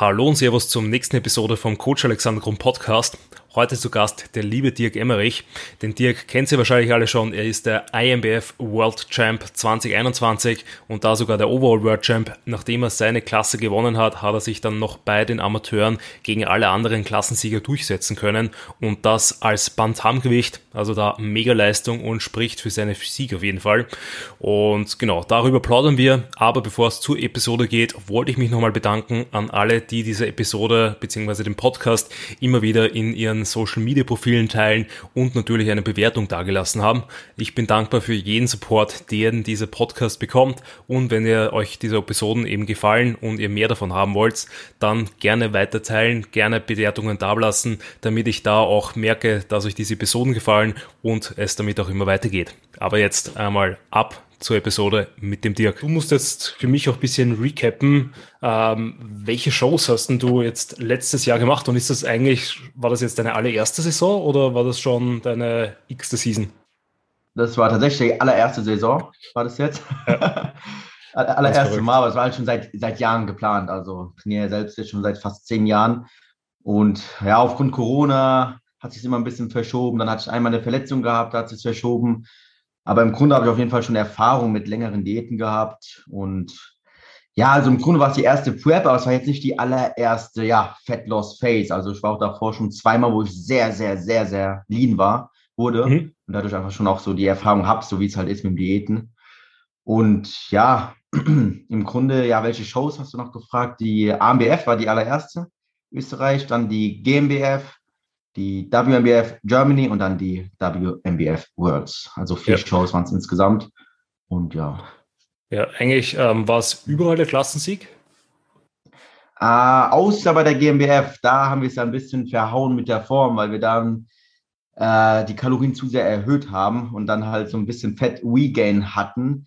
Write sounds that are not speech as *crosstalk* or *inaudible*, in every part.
Hallo und Servus zum nächsten Episode vom Coach Alexander Grund Podcast. Heute zu Gast der liebe Dirk Emmerich. Den Dirk kennt Sie wahrscheinlich alle schon. Er ist der IMBF World Champ 2021 und da sogar der Overall World Champ. Nachdem er seine Klasse gewonnen hat, hat er sich dann noch bei den Amateuren gegen alle anderen Klassensieger durchsetzen können und das als Bantamgewicht. Also da mega Leistung und spricht für seine Physik auf jeden Fall. Und genau, darüber plaudern wir. Aber bevor es zur Episode geht, wollte ich mich nochmal bedanken an alle, die diese Episode bzw. den Podcast immer wieder in ihren Social Media Profilen teilen und natürlich eine Bewertung dagelassen haben. Ich bin dankbar für jeden Support, den dieser Podcast bekommt und wenn ihr euch diese Episoden eben gefallen und ihr mehr davon haben wollt, dann gerne weiter teilen, gerne Bewertungen dalassen, damit ich da auch merke, dass euch diese Episoden gefallen und es damit auch immer weitergeht. Aber jetzt einmal ab zur Episode mit dem Dirk. Du musst jetzt für mich auch ein bisschen recappen. Ähm, welche Shows hast denn du jetzt letztes Jahr gemacht und ist das eigentlich, war das jetzt deine allererste Saison oder war das schon deine x-te Season? Das war tatsächlich die allererste Saison, war das jetzt. Ja. *laughs* allererste Mal, aber es war halt schon seit, seit Jahren geplant. Also trainiere selbst jetzt schon seit fast zehn Jahren. Und ja, aufgrund Corona hat sich immer ein bisschen verschoben. Dann hatte ich einmal eine Verletzung gehabt, da hat sich verschoben. Aber im Grunde habe ich auf jeden Fall schon Erfahrung mit längeren Diäten gehabt. Und ja, also im Grunde war es die erste Prep, aber es war jetzt nicht die allererste, ja, Fat Loss Phase. Also ich war auch davor schon zweimal, wo ich sehr, sehr, sehr, sehr lean war, wurde. Mhm. Und dadurch einfach schon auch so die Erfahrung habe, so wie es halt ist mit dem Diäten. Und ja, *clears throat* im Grunde, ja, welche Shows hast du noch gefragt? Die AMBF war die allererste, Österreich, dann die GmbF, die WMBF Germany und dann die WMBF Worlds. Also vier ja. Shows waren es insgesamt. Und ja. Ja, eigentlich ähm, war es überall der Klassensieg. Äh, außer bei der GmbF, da haben wir es ja ein bisschen verhauen mit der Form, weil wir dann äh, die Kalorien zu sehr erhöht haben und dann halt so ein bisschen Fett Regain hatten.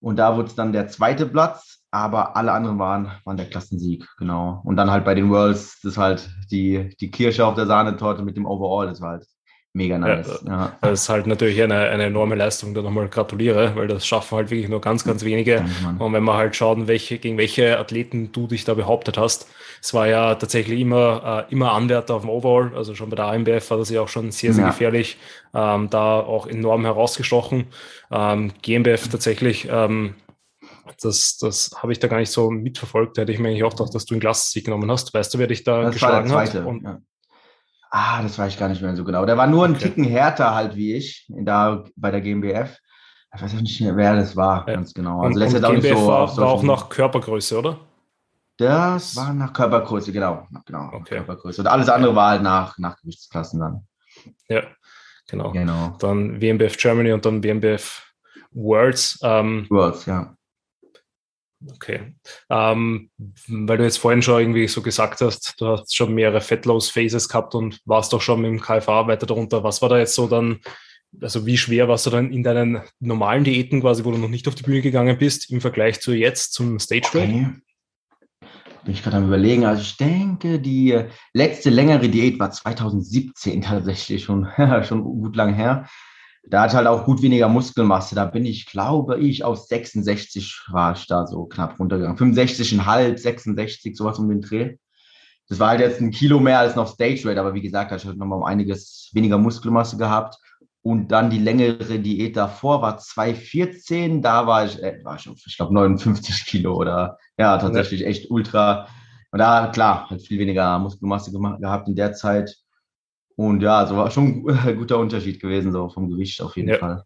Und da wurde es dann der zweite Platz aber alle anderen waren, waren der Klassensieg, genau. Und dann halt bei den Worlds, das ist halt die, die Kirsche auf der Sahnetorte mit dem Overall, das war halt mega nice. Ja, ja. Das ist halt natürlich eine, eine enorme Leistung, da nochmal gratuliere, weil das schaffen halt wirklich nur ganz, ganz wenige. Danke, und wenn wir halt schauen, welche, gegen welche Athleten du dich da behauptet hast, es war ja tatsächlich immer, äh, immer Anwärter auf dem Overall, also schon bei der AMBF war das ja auch schon sehr, sehr ja. gefährlich, ähm, da auch enorm herausgestochen. Ähm, GmbF tatsächlich ähm, das, das habe ich da gar nicht so mitverfolgt. Da hätte ich mir eigentlich auch gedacht, dass du einen Glassieg genommen hast. Weißt du, wer dich da das geschlagen war der zweite, hat? Und ja. Ah, das weiß ich gar nicht mehr so genau. Der war nur ein okay. Ticken härter halt wie ich da bei der GmbF. Ich weiß auch nicht mehr, wer das war, ja. ganz genau. Also und, und auch GmbF so war, war auch nach Körpergröße, oder? Das war nach Körpergröße, genau. Genau, okay. Körpergröße. Und alles andere war halt nach, nach Gewichtsklassen dann. Ja, genau. genau. Dann WMBF Germany und dann WMBF Worlds. Ähm, Worlds, ja. Okay. Ähm, weil du jetzt vorhin schon irgendwie so gesagt hast, du hast schon mehrere Fettloss-Phases gehabt und warst doch schon mit dem KFA weiter darunter. Was war da jetzt so dann, also wie schwer warst du dann in deinen normalen Diäten quasi, wo du noch nicht auf die Bühne gegangen bist, im Vergleich zu jetzt zum Stage Break? Okay. Bin ich gerade am überlegen. Also ich denke, die letzte längere Diät war 2017 tatsächlich schon, *laughs* schon gut lang her. Da hat halt auch gut weniger Muskelmasse. Da bin ich, glaube ich, aus 66 war ich da so knapp runtergegangen. 65,5, 66, sowas um den Dreh. Das war halt jetzt ein Kilo mehr als noch Stage Rate, aber wie gesagt, da ich halt nochmal um einiges weniger Muskelmasse gehabt. Und dann die längere Diät davor war 2,14. Da war ich, äh, war ich, ich glaube, 59 Kilo oder ja, tatsächlich echt ultra. Und da, klar, halt viel weniger Muskelmasse gehabt in der Zeit. Und ja, also war schon ein guter Unterschied gewesen, so vom Gewicht auf jeden ja. Fall.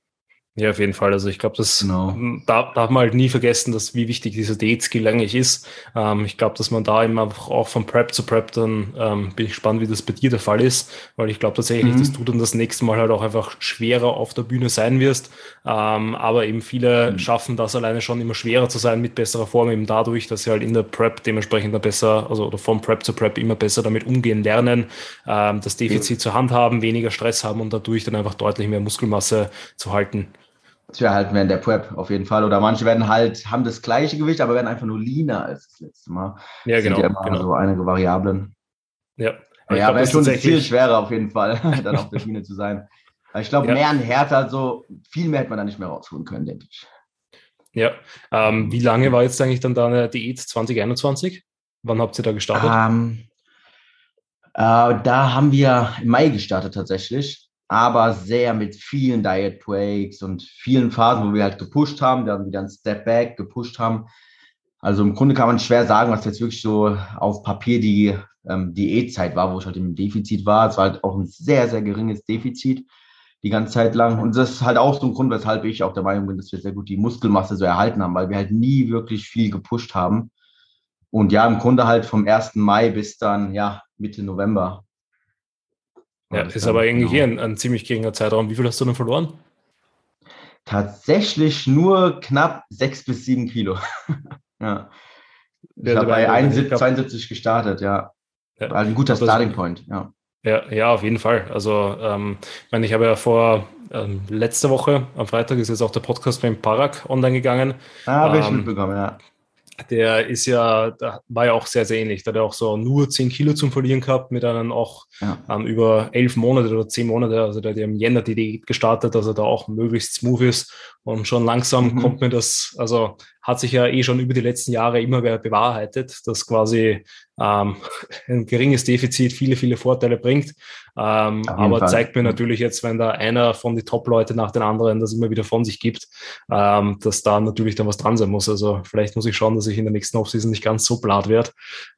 Ja, auf jeden Fall. Also ich glaube, das genau. darf, darf man halt nie vergessen, dass wie wichtig dieser Date-Skill eigentlich ist. Ähm, ich glaube, dass man da immer auch von Prep zu Prep dann ähm, bin ich gespannt, wie das bei dir der Fall ist, weil ich glaube tatsächlich, mhm. dass du dann das nächste Mal halt auch einfach schwerer auf der Bühne sein wirst. Ähm, aber eben viele mhm. schaffen das alleine schon immer schwerer zu sein mit besserer Form, eben dadurch, dass sie halt in der Prep dementsprechend dann besser, also oder vom Prep zu Prep immer besser damit umgehen lernen, ähm, das Defizit ja. zur Hand haben, weniger Stress haben und dadurch dann einfach deutlich mehr Muskelmasse zu halten zu erhalten während der Prep auf jeden Fall. Oder manche werden halt, haben das gleiche Gewicht, aber werden einfach nur leaner als das letzte Mal. Ja, genau. Sind ja immer genau. so einige Variablen. Ja. Aber ja, wäre schon viel schwerer auf jeden Fall, *laughs* dann auf der Bühne zu sein. Weil ich glaube, ja. mehr an Härte, so viel mehr hätte man da nicht mehr rausholen können, denke ich. Ja. Ähm, wie lange war jetzt eigentlich dann deine Diät 2021? Wann habt ihr da gestartet? Ähm, äh, da haben wir im Mai gestartet tatsächlich, aber sehr mit vielen Diet Breaks und vielen Phasen, wo wir halt gepusht haben, dann wieder ein Step Back gepusht haben. Also im Grunde kann man schwer sagen, was jetzt wirklich so auf Papier die ähm, Diätzeit war, wo ich halt im Defizit war. Es war halt auch ein sehr, sehr geringes Defizit die ganze Zeit lang. Und das ist halt auch so ein Grund, weshalb ich auch der Meinung bin, dass wir sehr gut die Muskelmasse so erhalten haben, weil wir halt nie wirklich viel gepusht haben. Und ja, im Grunde halt vom 1. Mai bis dann, ja, Mitte November. Ja, ist dann, aber eigentlich genau. ein, ein ziemlich geringer Zeitraum. Wie viel hast du denn verloren? Tatsächlich nur knapp sechs bis sieben Kilo. *laughs* ja. Ich habe bei 71, 72 gestartet, ja. ja. War ein guter Starting Point, ja. Ja, ja, auf jeden Fall. Also, ähm, ich meine, ich habe ja vor ähm, letzte Woche, am Freitag ist jetzt auch der Podcast beim Parak online gegangen. Ah, habe ähm, ich mitbekommen, ja der ist ja, da war ja auch sehr, sehr ähnlich. Da hat er auch so nur 10 Kilo zum Verlieren gehabt, mit einem auch ja. ähm, über elf Monate oder zehn Monate. Also der hat ja im Jänner die Diät gestartet, dass er da auch möglichst smooth ist. Und schon langsam mhm. kommt mir das, also hat sich ja eh schon über die letzten Jahre immer mehr bewahrheitet, dass quasi ähm, *laughs* ein geringes Defizit viele, viele Vorteile bringt. Ähm, aber Fall. zeigt mir natürlich jetzt, wenn da einer von den Top-Leute nach den anderen das immer wieder von sich gibt, ähm, dass da natürlich dann was dran sein muss. Also vielleicht muss ich schauen, dass ich in der nächsten Offseason nicht ganz so blatt werde.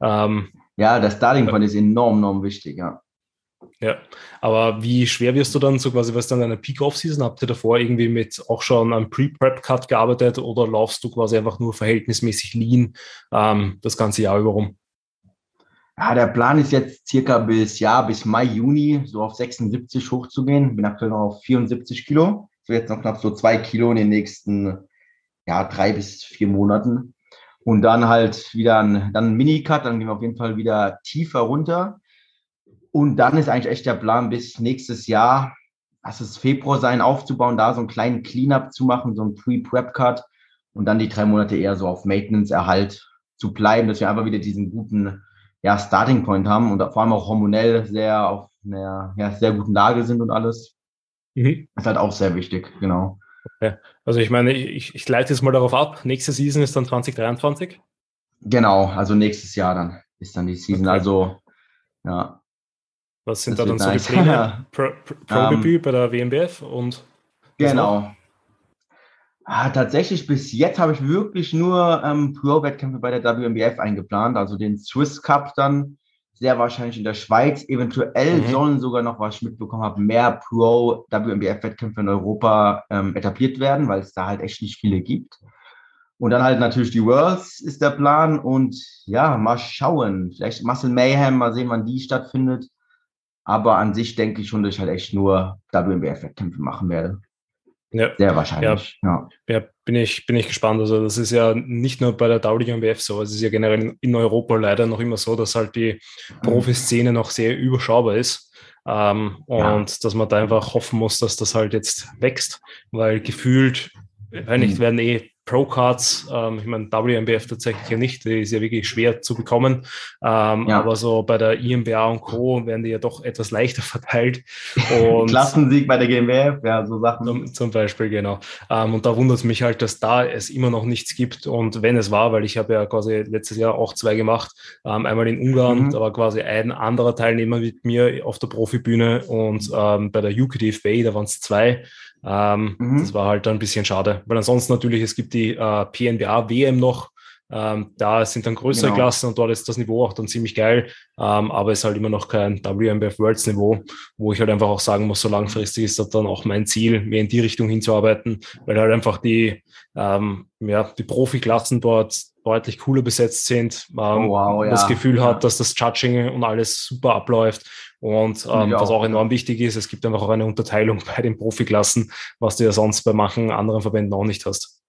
Ähm, ja, der Starting Point ist enorm, enorm wichtig, ja. Ja, aber wie schwer wirst du dann so quasi, was dann eine Peak-Off-Season? Habt ihr davor irgendwie mit auch schon einem Pre-Prep-Cut gearbeitet oder laufst du quasi einfach nur verhältnismäßig lean ähm, das ganze Jahr über rum? Ja, der Plan ist jetzt circa bis ja, bis Mai, Juni so auf 76 hochzugehen. Bin aktuell noch auf 74 Kilo. So jetzt noch knapp so zwei Kilo in den nächsten ja, drei bis vier Monaten. Und dann halt wieder ein, dann ein Mini-Cut, dann gehen wir auf jeden Fall wieder tiefer runter und dann ist eigentlich echt der Plan, bis nächstes Jahr, lass es Februar sein, aufzubauen, da so einen kleinen Cleanup zu machen, so einen Pre-Prep-Cut und dann die drei Monate eher so auf Maintenance-Erhalt zu bleiben, dass wir einfach wieder diesen guten ja, Starting Point haben und vor allem auch hormonell sehr auf einer ja, sehr guten Lage sind und alles. Mhm. ist halt auch sehr wichtig, genau. Okay. Also ich meine, ich, ich leite jetzt mal darauf ab, nächste Season ist dann 2023? Genau, also nächstes Jahr dann ist dann die Season. Okay. Also ja, was sind das da dann so nice. die Pläne? *laughs* Pro-Debüt um, bei der WMBF und Genau. Ah, tatsächlich, bis jetzt habe ich wirklich nur ähm, Pro-Wettkämpfe bei der WMBF eingeplant, also den Swiss Cup dann sehr wahrscheinlich in der Schweiz. Eventuell mhm. sollen sogar noch, was ich mitbekommen habe, mehr Pro-WMBF-Wettkämpfe in Europa ähm, etabliert werden, weil es da halt echt nicht viele gibt. Und dann halt natürlich die Worlds ist der Plan und ja, mal schauen. Vielleicht Muscle Mayhem, mal sehen, wann die stattfindet. Aber an sich denke ich schon, dass ich halt echt nur WMBF-Wettkämpfe machen werde. Ja. Sehr wahrscheinlich. Ja, ja. ja, bin, ich, bin ich gespannt. Also das ist ja nicht nur bei der WMBF so, es ist ja generell in Europa leider noch immer so, dass halt die mhm. Profiszene noch sehr überschaubar ist. Ähm, ja. Und dass man da einfach hoffen muss, dass das halt jetzt wächst, weil gefühlt, wenn nicht, mhm. werden eh Pro-Cards, ähm, ich meine, WMBF tatsächlich ja nicht, die ist ja wirklich schwer zu bekommen, ähm, ja. aber so bei der IMBA und Co. werden die ja doch etwas leichter *laughs* verteilt. Und Klassensieg bei der GmbF, ja, so Sachen. Zum, zum Beispiel, genau. Ähm, und da wundert es mich halt, dass da es immer noch nichts gibt und wenn es war, weil ich habe ja quasi letztes Jahr auch zwei gemacht, ähm, einmal in Ungarn, mhm. da war quasi ein anderer Teilnehmer mit mir auf der Profibühne und ähm, bei der UKDF Bay, da waren es zwei, ähm, mhm. Das war halt ein bisschen schade, weil ansonsten natürlich, es gibt die äh, PNBA WM noch, ähm, da sind dann größere genau. Klassen und dort ist das Niveau auch dann ziemlich geil, ähm, aber es ist halt immer noch kein WMBF Worlds Niveau, wo ich halt einfach auch sagen muss, so langfristig ist das dann auch mein Ziel, mehr in die Richtung hinzuarbeiten, weil halt einfach die, ähm, ja, die Profiklassen dort deutlich cooler besetzt sind, ähm, oh, wow, ja. das Gefühl hat, dass das Judging und alles super abläuft und ähm, was auch enorm wichtig ist, es gibt einfach auch eine Unterteilung *laughs* bei den Profiklassen, was du ja sonst bei manchen anderen Verbänden auch nicht hast.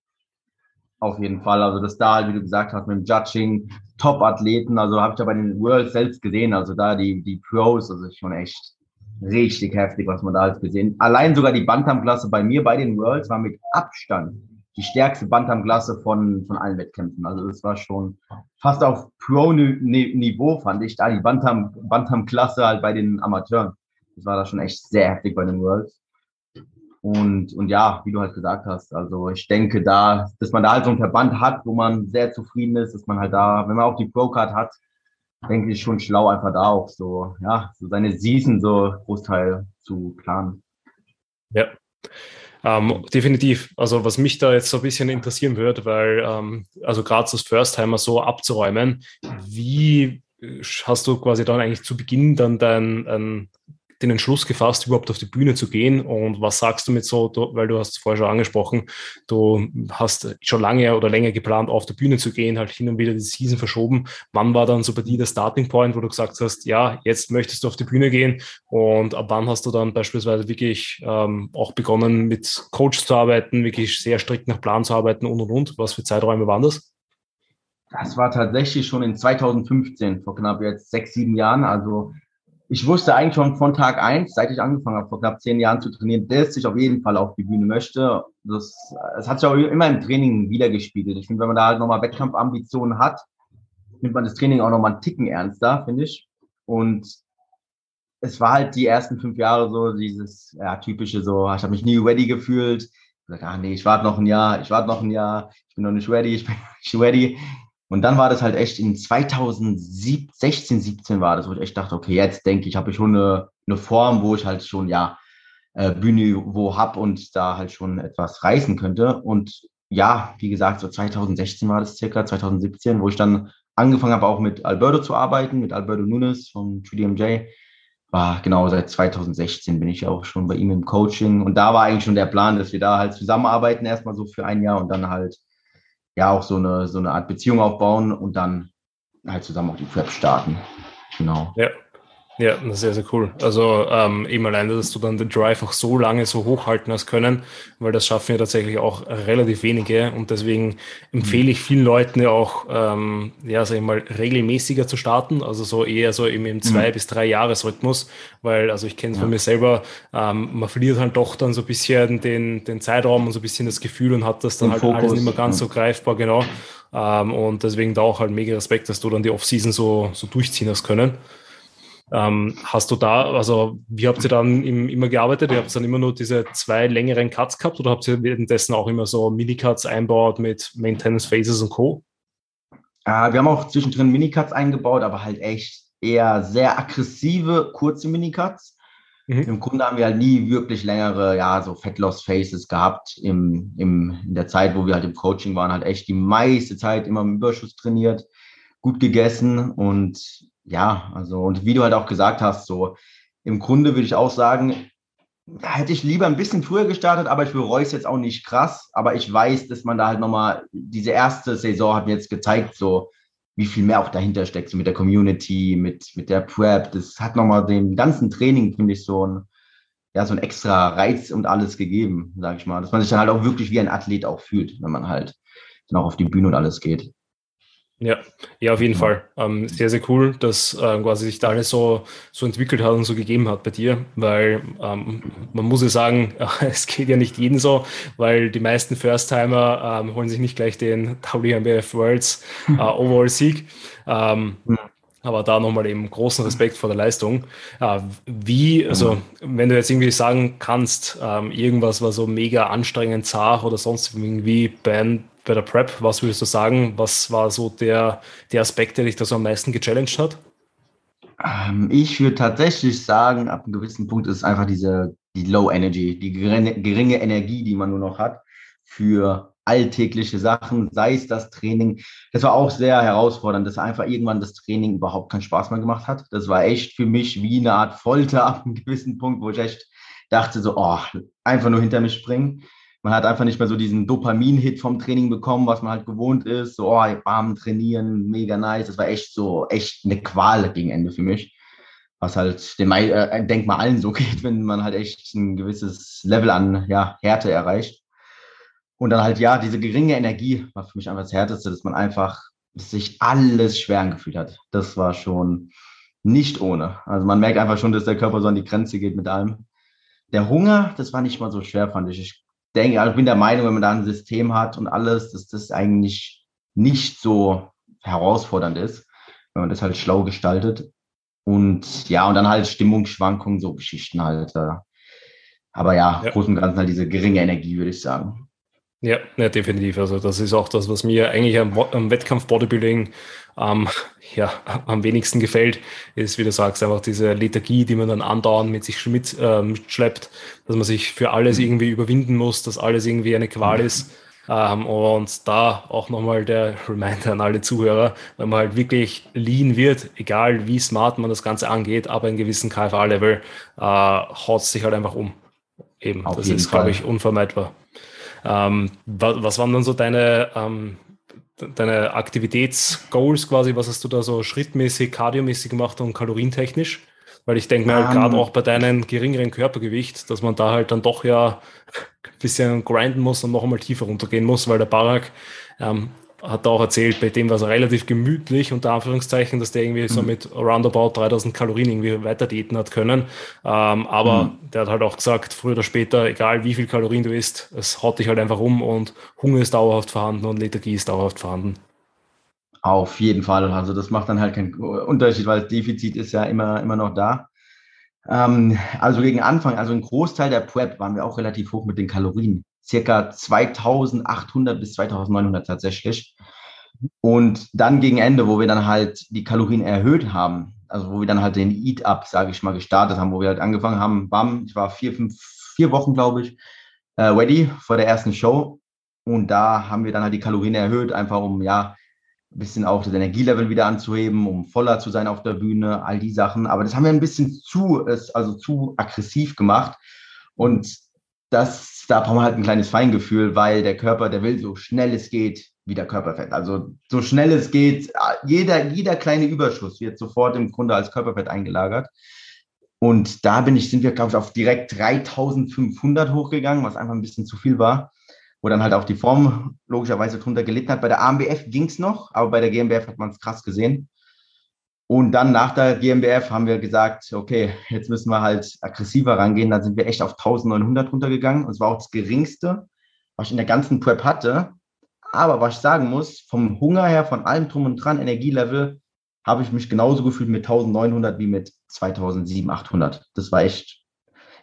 Auf jeden Fall. Also das da, wie du gesagt hast, mit dem Judging, Top-Athleten, also habe ich ja bei den Worlds selbst gesehen, also da die, die Pros, also schon echt richtig heftig, was man da alles gesehen. Allein sogar die Bantam-Klasse bei mir bei den Worlds war mit Abstand die stärkste Bantam-Klasse von, von allen Wettkämpfen. Also das war schon fast auf Pro-Niveau, fand ich, da die Bantam-Klasse Bantam halt bei den Amateuren. Das war da schon echt sehr heftig bei den Worlds. Und, und ja, wie du halt gesagt hast, also ich denke da, dass man da halt so einen Verband hat, wo man sehr zufrieden ist, dass man halt da, wenn man auch die Pro-Card hat, denke ich, schon schlau, einfach da auch so, ja, so seine Season so Großteil zu planen. Ja. Ähm, definitiv. Also was mich da jetzt so ein bisschen interessieren würde, weil ähm, also gerade das First-Timer so abzuräumen, wie hast du quasi dann eigentlich zu Beginn dann dein, ein den Entschluss gefasst, überhaupt auf die Bühne zu gehen? Und was sagst du mit so, weil du hast es vorher schon angesprochen, du hast schon lange oder länger geplant, auf die Bühne zu gehen, halt hin und wieder die Season verschoben. Wann war dann so bei dir der Starting Point, wo du gesagt hast, ja, jetzt möchtest du auf die Bühne gehen? Und ab wann hast du dann beispielsweise wirklich ähm, auch begonnen, mit Coach zu arbeiten, wirklich sehr strikt nach Plan zu arbeiten und und und? Was für Zeiträume waren das? Das war tatsächlich schon in 2015, vor knapp jetzt sechs, sieben Jahren. Also ich wusste eigentlich schon von Tag eins, seit ich angefangen habe, vor knapp zehn Jahren zu trainieren, dass ich auf jeden Fall auf die Bühne möchte. Das, das hat sich auch immer im Training wiedergespiegelt. Ich finde, wenn man da halt nochmal Wettkampfambitionen hat, nimmt man das Training auch nochmal einen Ticken ernster, finde ich. Und es war halt die ersten fünf Jahre so dieses ja, typische so, ich habe mich nie ready gefühlt. Ich gesagt, ah nee, ich warte noch ein Jahr, ich warte noch ein Jahr, ich bin noch nicht ready, ich bin nicht ready. Und dann war das halt echt in 2016, 17 war das, wo ich echt dachte, okay, jetzt denke ich, habe ich schon eine, eine Form, wo ich halt schon, ja, äh, Bühne wo hab und da halt schon etwas reißen könnte. Und ja, wie gesagt, so 2016 war das circa, 2017, wo ich dann angefangen habe, auch mit Alberto zu arbeiten, mit Alberto Nunes vom 3DMJ. War genau seit 2016 bin ich auch schon bei ihm im Coaching. Und da war eigentlich schon der Plan, dass wir da halt zusammenarbeiten, erstmal so für ein Jahr und dann halt ja auch so eine, so eine Art Beziehung aufbauen und dann halt zusammen auch die Prep starten. Genau. Ja. Ja, sehr, sehr cool. Also ähm, eben alleine, dass du dann den Drive auch so lange so hochhalten hast können, weil das schaffen ja tatsächlich auch relativ wenige und deswegen empfehle ich vielen Leuten ja auch, ähm, ja, sag ich mal, regelmäßiger zu starten, also so eher so im, im zwei mhm. bis drei Jahresrhythmus, weil, also ich kenne es ja. von mir selber, ähm, man verliert halt doch dann so ein bisschen den, den Zeitraum und so ein bisschen das Gefühl und hat das dann den halt Fokus, alles nicht mehr ganz ja. so greifbar, genau. Ähm, und deswegen da auch halt mega Respekt, dass du dann die Offseason so, so durchziehen hast können. Ähm, hast du da, also wie habt ihr dann im, immer gearbeitet? Ihr habt dann immer nur diese zwei längeren Cuts gehabt oder habt ihr währenddessen auch immer so Minicuts einbaut mit Maintenance Phases und Co.? Äh, wir haben auch zwischendrin Minicuts eingebaut, aber halt echt eher sehr aggressive, kurze Minicuts. Mhm. Im Grunde haben wir halt nie wirklich längere, ja, so Fat Loss Phases gehabt im, im, in der Zeit, wo wir halt im Coaching waren, halt echt die meiste Zeit immer im Überschuss trainiert, gut gegessen und ja, also, und wie du halt auch gesagt hast, so im Grunde würde ich auch sagen, hätte ich lieber ein bisschen früher gestartet, aber ich bereue es jetzt auch nicht krass. Aber ich weiß, dass man da halt nochmal, diese erste Saison hat mir jetzt gezeigt, so wie viel mehr auch dahinter steckt, so mit der Community, mit, mit der Prep. Das hat nochmal dem ganzen Training, finde ich, so ein, ja, so ein extra Reiz und alles gegeben, sage ich mal. Dass man sich dann halt auch wirklich wie ein Athlet auch fühlt, wenn man halt dann auch auf die Bühne und alles geht. Ja, ja, auf jeden Fall. Ähm, sehr, sehr cool, dass äh, quasi sich da alles so, so entwickelt hat und so gegeben hat bei dir, weil ähm, man muss ja sagen, *laughs* es geht ja nicht jeden so, weil die meisten First-Timer ähm, holen sich nicht gleich den WMBF Worlds *laughs* äh, Overall-Sieg. Ähm, aber da nochmal eben großen Respekt vor der Leistung. Äh, wie, also wenn du jetzt irgendwie sagen kannst, ähm, irgendwas war so mega anstrengend, zart oder sonst irgendwie bei, bei der Prep, was würdest du sagen? Was war so der, der Aspekt, der dich da so am meisten gechallenged hat? Ähm, ich würde tatsächlich sagen, ab einem gewissen Punkt ist es einfach diese die Low Energy, die geringe, geringe Energie, die man nur noch hat für alltägliche Sachen, sei es das Training. Das war auch sehr herausfordernd, dass einfach irgendwann das Training überhaupt keinen Spaß mehr gemacht hat. Das war echt für mich wie eine Art Folter *laughs* ab einem gewissen Punkt, wo ich echt dachte so, oh, einfach nur hinter mich springen man hat einfach nicht mehr so diesen Dopamin-Hit vom Training bekommen, was man halt gewohnt ist. So, oh, bam, trainieren, mega nice. Das war echt so, echt eine Qual gegen Ende für mich. Was halt dem äh, denk mal allen so *laughs* geht, wenn man halt echt ein gewisses Level an ja, Härte erreicht. Und dann halt, ja, diese geringe Energie war für mich einfach das Härteste, dass man einfach dass sich alles schwer angefühlt hat. Das war schon nicht ohne. Also man merkt einfach schon, dass der Körper so an die Grenze geht mit allem. Der Hunger, das war nicht mal so schwer, fand ich. Ich denke, also ich bin der Meinung, wenn man da ein System hat und alles, dass das eigentlich nicht so herausfordernd ist, wenn man das halt schlau gestaltet. Und ja, und dann halt Stimmungsschwankungen, so Geschichten halt. Äh. Aber ja, ja. groß und ganzen halt diese geringe Energie, würde ich sagen. Ja, ja, definitiv. Also das ist auch das, was mir eigentlich am, am Wettkampf Bodybuilding ähm, ja, am wenigsten gefällt, ist, wie du sagst, einfach diese Lethargie, die man dann andauernd mit sich mit, äh, mitschleppt, dass man sich für alles mhm. irgendwie überwinden muss, dass alles irgendwie eine Qual mhm. ist. Ähm, und da auch nochmal der Reminder an alle Zuhörer, wenn man halt wirklich lean wird, egal wie smart man das Ganze angeht, aber in gewissen KFA-Level äh, haut es sich halt einfach um. Eben, Auf das ist, glaube ich, unvermeidbar. Ähm, was, was, waren dann so deine, ähm, deine Aktivitätsgoals quasi? Was hast du da so schrittmäßig, kardiomäßig gemacht und kalorientechnisch? Weil ich denke mir halt gerade ähm. auch bei deinem geringeren Körpergewicht, dass man da halt dann doch ja ein bisschen grinden muss und noch einmal tiefer runtergehen muss, weil der Barak ähm, hat auch erzählt, bei dem war es relativ gemütlich, unter Anführungszeichen, dass der irgendwie mhm. so mit roundabout 3000 Kalorien irgendwie weiter diäten hat können. Ähm, aber mhm. der hat halt auch gesagt, früher oder später, egal wie viel Kalorien du isst, es haut dich halt einfach um und Hunger ist dauerhaft vorhanden und Lethargie ist dauerhaft vorhanden. Auf jeden Fall. Also das macht dann halt keinen Unterschied, weil das Defizit ist ja immer, immer noch da. Ähm, also gegen Anfang, also ein Großteil der Prep waren wir auch relativ hoch mit den Kalorien circa 2800 bis 2900 tatsächlich. Und dann gegen Ende, wo wir dann halt die Kalorien erhöht haben, also wo wir dann halt den Eat-Up, sage ich mal, gestartet haben, wo wir halt angefangen haben, bam, ich war vier, fünf, vier Wochen, glaube ich, äh, ready vor der ersten Show. Und da haben wir dann halt die Kalorien erhöht, einfach um, ja, ein bisschen auch das Energielevel wieder anzuheben, um voller zu sein auf der Bühne, all die Sachen. Aber das haben wir ein bisschen zu, also zu aggressiv gemacht. Und das, da braucht man halt ein kleines Feingefühl, weil der Körper, der will so schnell es geht wieder Körperfett. Also so schnell es geht, jeder, jeder kleine Überschuss wird sofort im Grunde als Körperfett eingelagert. Und da bin ich, sind wir, glaube ich, auf direkt 3500 hochgegangen, was einfach ein bisschen zu viel war. Wo dann halt auch die Form logischerweise drunter gelitten hat. Bei der AMBF ging es noch, aber bei der GmbF hat man es krass gesehen. Und dann nach der GmbF haben wir gesagt, okay, jetzt müssen wir halt aggressiver rangehen. Dann sind wir echt auf 1900 runtergegangen. Und es war auch das geringste, was ich in der ganzen Prep hatte. Aber was ich sagen muss, vom Hunger her, von allem drum und dran, Energielevel, habe ich mich genauso gefühlt mit 1900 wie mit 2700, 800. Das war echt,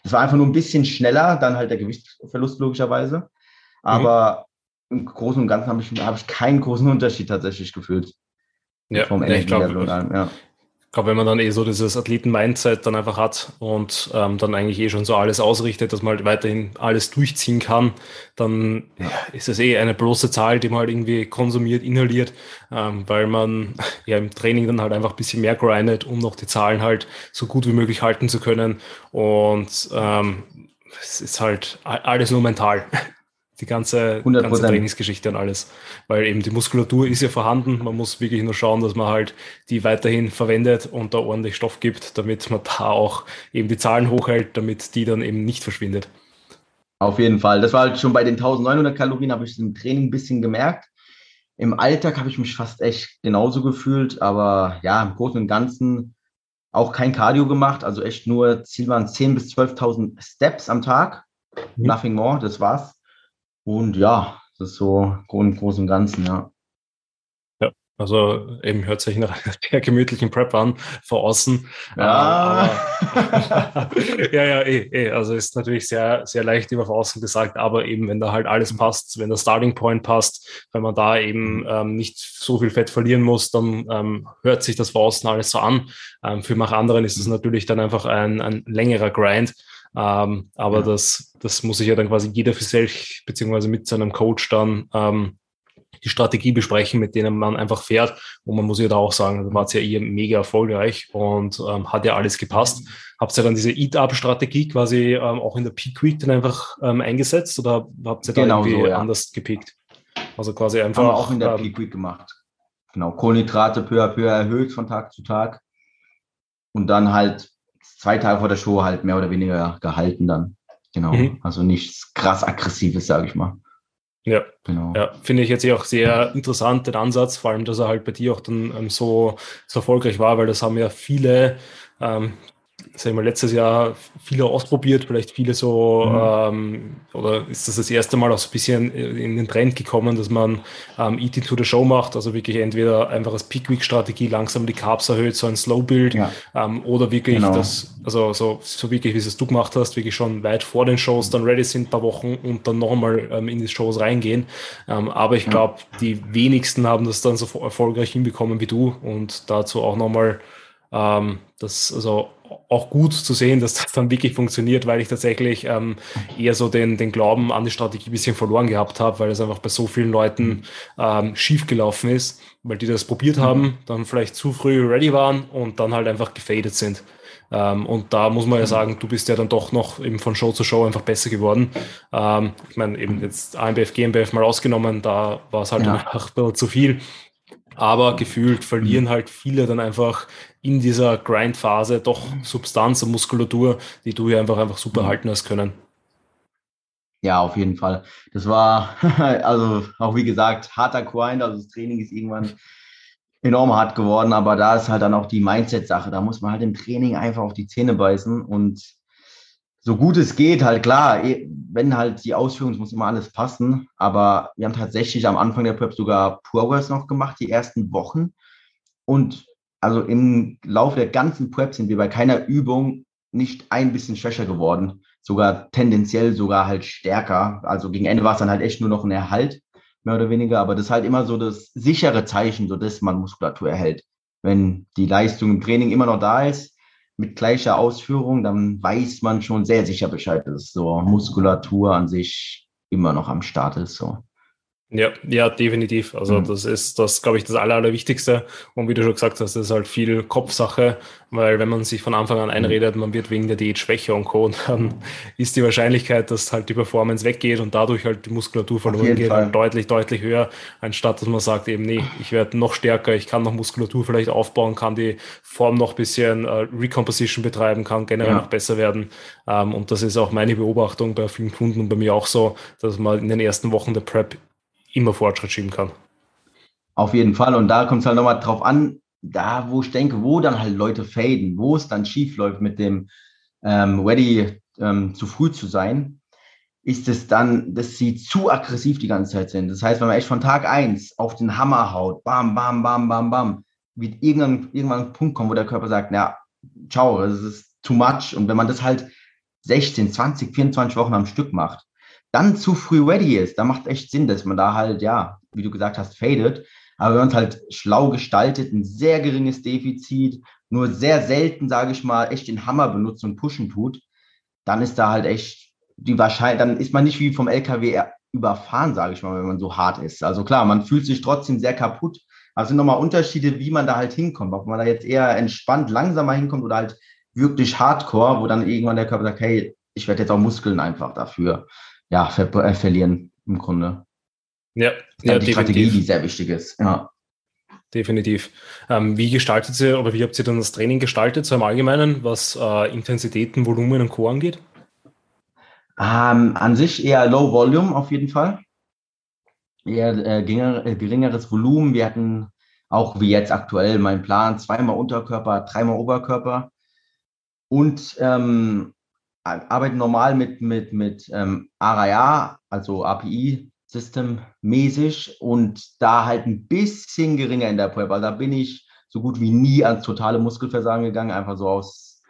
das war einfach nur ein bisschen schneller, dann halt der Gewichtsverlust logischerweise. Aber mhm. im Großen und Ganzen habe ich, habe ich keinen großen Unterschied tatsächlich gefühlt. Ja, vom ich glaube, ja. Ich glaube, wenn man dann eh so dieses Athleten-Mindset dann einfach hat und ähm, dann eigentlich eh schon so alles ausrichtet, dass man halt weiterhin alles durchziehen kann, dann ja. ist es eh eine bloße Zahl, die man halt irgendwie konsumiert, inhaliert, ähm, weil man ja im Training dann halt einfach ein bisschen mehr grindet, um noch die Zahlen halt so gut wie möglich halten zu können. Und ähm, es ist halt alles nur mental die ganze, ganze Trainingsgeschichte und alles. Weil eben die Muskulatur ist ja vorhanden. Man muss wirklich nur schauen, dass man halt die weiterhin verwendet und da ordentlich Stoff gibt, damit man da auch eben die Zahlen hochhält, damit die dann eben nicht verschwindet. Auf jeden Fall. Das war halt schon bei den 1900 Kalorien, habe ich es im Training ein bisschen gemerkt. Im Alltag habe ich mich fast echt genauso gefühlt, aber ja, im Großen und Ganzen auch kein Cardio gemacht, also echt nur, Ziel waren 10.000 bis 12.000 Steps am Tag. Mhm. Nothing more, das war's. Und ja, das ist so im Großen und Ganzen, ja. Ja, also eben hört sich nach *laughs* einer sehr gemütlichen Prep an, vor außen. Ja, äh, *laughs* ja, ja, eh, eh. Also ist natürlich sehr, sehr leicht über vor außen gesagt, aber eben, wenn da halt alles mhm. passt, wenn der Starting Point passt, wenn man da eben mhm. ähm, nicht so viel Fett verlieren muss, dann ähm, hört sich das vor außen alles so an. Ähm, für manche anderen ist es mhm. natürlich dann einfach ein, ein längerer Grind. Ähm, aber ja. das, das muss sich ja dann quasi jeder für sich, beziehungsweise mit seinem Coach dann ähm, die Strategie besprechen, mit denen man einfach fährt. Und man muss ja da auch sagen, da war es ja ihr mega erfolgreich und ähm, hat ja alles gepasst. Habt ihr dann diese Eat-Up-Strategie quasi ähm, auch in der Peak Week dann einfach ähm, eingesetzt oder habt ihr da genau irgendwie so, ja. anders gepickt? Also quasi einfach. Haben wir auch in der ähm, Peak Week gemacht. Genau, Kohlenhydrate peu à peu erhöht von Tag zu Tag. Und dann halt zwei Tage vor der Show halt mehr oder weniger gehalten dann. Genau. Mhm. Also nichts krass Aggressives, sage ich mal. Ja, genau. Ja, finde ich jetzt auch sehr interessant, den Ansatz, vor allem, dass er halt bei dir auch dann ähm, so, so erfolgreich war, weil das haben ja viele ähm, sag ich mal, letztes Jahr viele ausprobiert, vielleicht viele so, mhm. ähm, oder ist das das erste Mal auch so ein bisschen in den Trend gekommen, dass man ähm, Eating to the Show macht, also wirklich entweder einfach als Pickwick-Strategie langsam die Carbs erhöht, so ein Slow-Build, ja. ähm, oder wirklich genau. das, also so, so wirklich, wie es du gemacht hast, wirklich schon weit vor den Shows dann ready sind, ein paar Wochen und dann nochmal ähm, in die Shows reingehen. Ähm, aber ich glaube, die wenigsten haben das dann so erfolgreich hinbekommen wie du und dazu auch nochmal ähm, das also auch gut zu sehen, dass das dann wirklich funktioniert, weil ich tatsächlich ähm, eher so den, den Glauben an die Strategie ein bisschen verloren gehabt habe, weil es einfach bei so vielen Leuten ähm, schief gelaufen ist, weil die das probiert mhm. haben, dann vielleicht zu früh ready waren und dann halt einfach gefadet sind. Ähm, und da muss man ja mhm. sagen, du bist ja dann doch noch eben von Show zu Show einfach besser geworden. Ähm, ich meine, eben jetzt AMBF, GmbF mal ausgenommen, da war es halt ja. *laughs* einfach zu viel. Aber gefühlt verlieren mhm. halt viele dann einfach in dieser Grind-Phase doch Substanz und Muskulatur, die du ja einfach, einfach super mhm. halten hast können. Ja, auf jeden Fall. Das war, *laughs* also auch wie gesagt, harter Grind. Also das Training ist irgendwann enorm hart geworden, aber da ist halt dann auch die Mindset-Sache. Da muss man halt im Training einfach auf die Zähne beißen und so gut es geht, halt klar, eh, wenn halt die Ausführung, es muss immer alles passen, aber wir haben tatsächlich am Anfang der Prep sogar Progress noch gemacht, die ersten Wochen. Und also im Laufe der ganzen Prep sind wir bei keiner Übung nicht ein bisschen schwächer geworden, sogar tendenziell sogar halt stärker. Also gegen Ende war es dann halt echt nur noch ein Erhalt, mehr oder weniger, aber das ist halt immer so das sichere Zeichen, so dass man Muskulatur erhält. Wenn die Leistung im Training immer noch da ist, mit gleicher Ausführung, dann weiß man schon sehr sicher Bescheid, dass so Muskulatur an sich immer noch am Start ist. So. Ja, ja, definitiv. Also mhm. das ist das, glaube ich, das Aller, Allerwichtigste. Und wie du schon gesagt hast, das ist halt viel Kopfsache, weil wenn man sich von Anfang an einredet, man wird wegen der Diät schwächer und Co., *laughs* dann ist die Wahrscheinlichkeit, dass halt die Performance weggeht und dadurch halt die Muskulatur verloren geht, halt deutlich, deutlich höher, anstatt dass man sagt eben, nee, ich werde noch stärker, ich kann noch Muskulatur vielleicht aufbauen, kann die Form noch bisschen äh, Recomposition betreiben, kann generell ja. noch besser werden. Ähm, und das ist auch meine Beobachtung bei vielen Kunden und bei mir auch so, dass man in den ersten Wochen der Prep immer Fortschritt schieben kann. Auf jeden Fall. Und da kommt es halt nochmal drauf an, da wo ich denke, wo dann halt Leute faden, wo es dann schief läuft mit dem ähm, Ready ähm, zu früh zu sein, ist es dann, dass sie zu aggressiv die ganze Zeit sind. Das heißt, wenn man echt von Tag eins auf den Hammer haut, bam, bam, bam, bam, bam, wird irgendwann, irgendwann ein Punkt kommen, wo der Körper sagt, na, ciao, das ist too much. Und wenn man das halt 16, 20, 24 Wochen am Stück macht, dann zu früh ready ist, da macht echt Sinn, dass man da halt, ja, wie du gesagt hast, fadet. Aber wenn man es halt schlau gestaltet, ein sehr geringes Defizit, nur sehr selten, sage ich mal, echt den Hammer benutzt und pushen tut, dann ist da halt echt die Wahrscheinlichkeit, dann ist man nicht wie vom LKW überfahren, sage ich mal, wenn man so hart ist. Also klar, man fühlt sich trotzdem sehr kaputt. Aber es sind nochmal Unterschiede, wie man da halt hinkommt. Ob man da jetzt eher entspannt, langsamer hinkommt oder halt wirklich hardcore, wo dann irgendwann der Körper sagt, hey, ich werde jetzt auch Muskeln einfach dafür ja, ver äh, verlieren im Grunde. Ja, ja die definitiv. Strategie, die sehr wichtig ist. Ja. Definitiv. Ähm, wie gestaltet ihr oder wie habt ihr dann das Training gestaltet, so im Allgemeinen, was äh, Intensitäten, Volumen und Co. angeht? Ähm, an sich eher Low Volume auf jeden Fall. Eher äh, äh, geringeres Volumen. Wir hatten auch wie jetzt aktuell mein Plan, zweimal Unterkörper, dreimal Oberkörper. Und ähm, arbeiten normal mit, mit, mit ähm, ARIA, also API System mäßig und da halt ein bisschen geringer in der Prep. Also da bin ich so gut wie nie ans totale Muskelversagen gegangen, einfach so aus,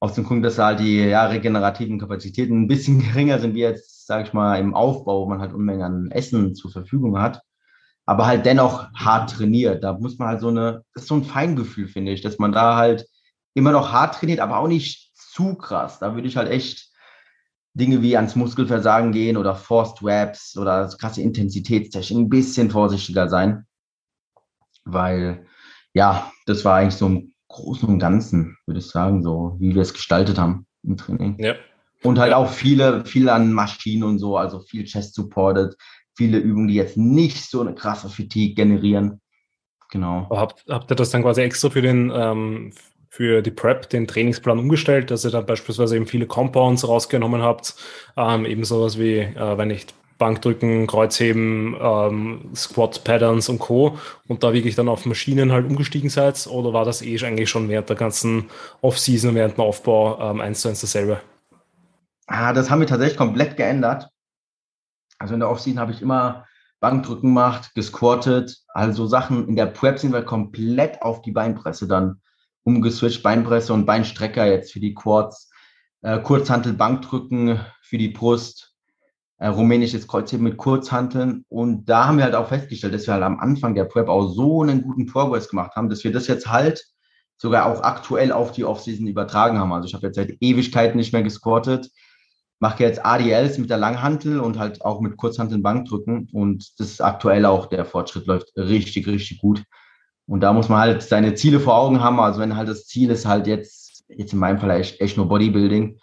aus dem Grund, dass halt die ja, regenerativen Kapazitäten ein bisschen *laughs* geringer sind wie jetzt, sage ich mal, im Aufbau, wo man halt Unmengen an Essen zur Verfügung hat, aber halt dennoch hart trainiert. Da muss man halt so eine, das ist so ein Feingefühl, finde ich, dass man da halt immer noch hart trainiert, aber auch nicht zu krass. Da würde ich halt echt Dinge wie ans Muskelversagen gehen oder Forced Webs oder krasse Intensitätstechnik ein bisschen vorsichtiger sein. Weil, ja, das war eigentlich so im Großen und Ganzen, würde ich sagen, so wie wir es gestaltet haben im Training. Ja. Und halt auch viele, viel an Maschinen und so, also viel Chest supported, viele Übungen, die jetzt nicht so eine krasse Fatigue generieren. Genau. Habt, habt ihr das dann quasi extra für den, ähm, für die Prep den Trainingsplan umgestellt, dass ihr dann beispielsweise eben viele Compounds rausgenommen habt, ähm, eben sowas wie, äh, wenn nicht Bankdrücken, Kreuzheben, ähm, Squat-Patterns und Co. und da wirklich dann auf Maschinen halt umgestiegen seid? Oder war das eh eigentlich schon während der ganzen Off-Season während dem Aufbau ähm, eins zu eins dasselbe? Ah, das haben wir tatsächlich komplett geändert. Also in der Off-Season habe ich immer Bankdrücken gemacht, gesquattet, also Sachen. In der Prep sind wir komplett auf die Beinpresse dann umgeswitcht, Beinpresse und Beinstrecker jetzt für die Quads, äh, Kurzhantel, Bankdrücken für die Brust, äh, rumänisches Kreuzheben mit Kurzhanteln. Und da haben wir halt auch festgestellt, dass wir halt am Anfang der Prep auch so einen guten Progress gemacht haben, dass wir das jetzt halt sogar auch aktuell auf die Offseason übertragen haben. Also ich habe jetzt seit Ewigkeiten nicht mehr gesquattet, mache jetzt ADLs mit der Langhantel und halt auch mit Kurzhanteln Bankdrücken. Und das ist aktuell auch, der Fortschritt läuft richtig, richtig gut. Und da muss man halt seine Ziele vor Augen haben. Also wenn halt das Ziel ist halt jetzt, jetzt in meinem Fall echt, nur Bodybuilding,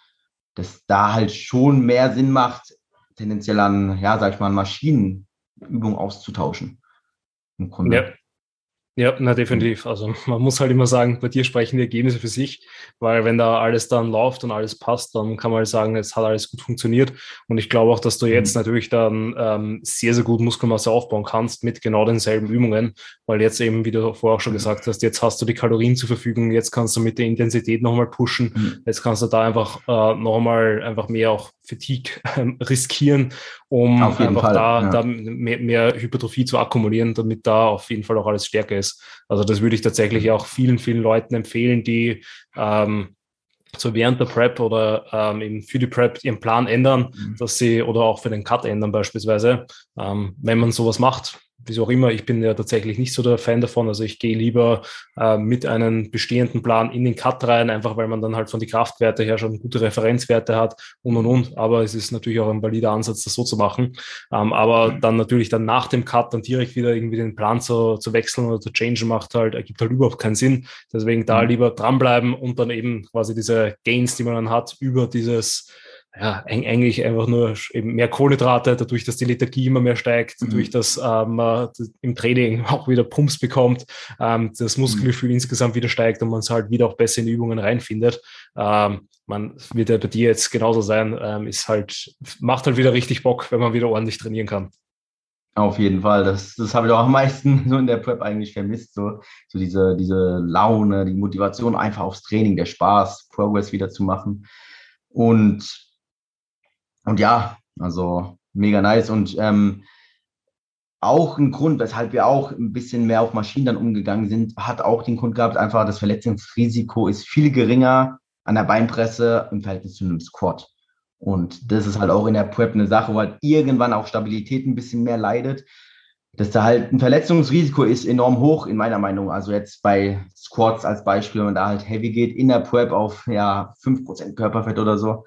dass da halt schon mehr Sinn macht, tendenziell an, ja, sag ich mal, Maschinenübungen auszutauschen. Im Grunde. Ja. Ja, na definitiv. Also man muss halt immer sagen, bei dir sprechen die Ergebnisse für sich, weil wenn da alles dann läuft und alles passt, dann kann man halt sagen, es hat alles gut funktioniert. Und ich glaube auch, dass du jetzt mhm. natürlich dann ähm, sehr, sehr gut Muskelmasse aufbauen kannst mit genau denselben Übungen, weil jetzt eben, wie du vorher auch schon gesagt hast, jetzt hast du die Kalorien zur Verfügung, jetzt kannst du mit der Intensität nochmal pushen, mhm. jetzt kannst du da einfach äh, nochmal einfach mehr auch Fatigue äh, riskieren, um einfach Fall, da, ja. da mehr, mehr Hypertrophie zu akkumulieren, damit da auf jeden Fall auch alles stärker ist. Also das würde ich tatsächlich auch vielen, vielen Leuten empfehlen, die ähm, so während der Prep oder ähm, eben für die Prep ihren Plan ändern, mhm. dass sie oder auch für den Cut ändern beispielsweise. Ähm, wenn man sowas macht, wieso auch immer, ich bin ja tatsächlich nicht so der Fan davon. Also ich gehe lieber äh, mit einem bestehenden Plan in den Cut rein, einfach weil man dann halt von die Kraftwerte her schon gute Referenzwerte hat und und und. Aber es ist natürlich auch ein valider Ansatz, das so zu machen. Ähm, aber dann natürlich dann nach dem Cut dann direkt wieder irgendwie den Plan zu, zu wechseln oder zu changen macht halt, ergibt halt überhaupt keinen Sinn. Deswegen da mhm. lieber dranbleiben und dann eben quasi diese Gains, die man dann hat, über dieses ja, eigentlich einfach nur eben mehr Kohlenhydrate, dadurch, dass die Lethargie immer mehr steigt, mhm. dadurch, dass ähm, man im Training *laughs* auch wieder Pumps bekommt, ähm, das Muskelgefühl mhm. insgesamt wieder steigt und man es halt wieder auch besser in die Übungen reinfindet. Ähm, man wird ja bei dir jetzt genauso sein, ähm, ist halt, macht halt wieder richtig Bock, wenn man wieder ordentlich trainieren kann. Auf jeden Fall. Das, das habe ich auch am meisten *laughs* so in der Prep eigentlich vermisst. So, so diese, diese Laune, die Motivation einfach aufs Training, der Spaß, Progress wieder zu machen. Und und ja, also mega nice. Und ähm, auch ein Grund, weshalb wir auch ein bisschen mehr auf Maschinen dann umgegangen sind, hat auch den Grund gehabt, einfach das Verletzungsrisiko ist viel geringer an der Beinpresse im Verhältnis zu einem Squat. Und das ist halt auch in der Prep eine Sache, wo halt irgendwann auch Stabilität ein bisschen mehr leidet. Dass da halt ein Verletzungsrisiko ist enorm hoch, in meiner Meinung. Also jetzt bei Squats als Beispiel, wenn man da halt heavy geht, in der Prep auf ja 5% Körperfett oder so,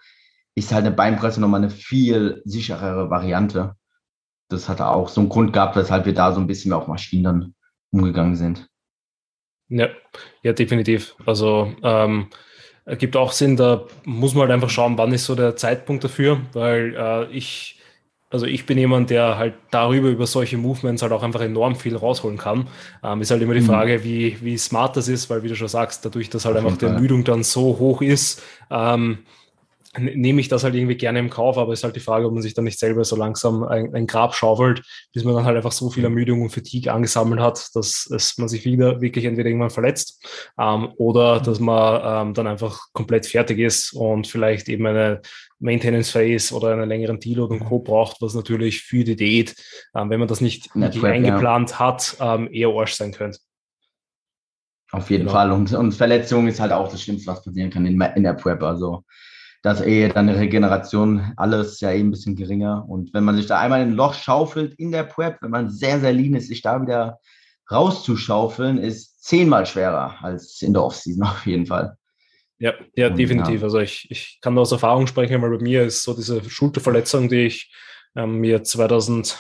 ist halt eine Beinpresse nochmal eine viel sicherere Variante. Das hat auch so einen Grund gehabt, weshalb wir da so ein bisschen mehr auf Maschinen dann umgegangen sind. Ja, ja, definitiv. Also ähm, gibt auch Sinn, da muss man halt einfach schauen, wann ist so der Zeitpunkt dafür, weil äh, ich, also ich bin jemand, der halt darüber, über solche Movements halt auch einfach enorm viel rausholen kann. Ähm, ist halt immer die mhm. Frage, wie, wie smart das ist, weil wie du schon sagst, dadurch, dass halt einfach die Ermüdung dann so hoch ist, ähm, nehme ich das halt irgendwie gerne im Kauf, aber es ist halt die Frage, ob man sich dann nicht selber so langsam ein, ein, Grab schaufelt, bis man dann halt einfach so viel Ermüdung und Fatigue angesammelt hat, dass es, man sich wieder wirklich entweder irgendwann verletzt ähm, oder dass man ähm, dann einfach komplett fertig ist und vielleicht eben eine Maintenance Phase oder einen längeren Deload und Co. braucht, was natürlich für die Diät, ähm, wenn man das nicht Network, eingeplant ja. hat, ähm, eher Arsch sein könnte. Auf jeden genau. Fall. Und, und Verletzung ist halt auch das Schlimmste, was passieren kann in, in der Prep. Also dass eh dann eine Regeneration alles ja eben ein bisschen geringer. Und wenn man sich da einmal ein Loch schaufelt in der Prep, wenn man sehr, sehr lean ist, sich da wieder rauszuschaufeln, ist zehnmal schwerer als in der Offseason *laughs* auf jeden Fall. Ja, ja, Und, definitiv. Ja. Also ich, ich kann aus Erfahrung sprechen, weil bei mir ist so diese Schulterverletzung, die ich ähm, mir 2000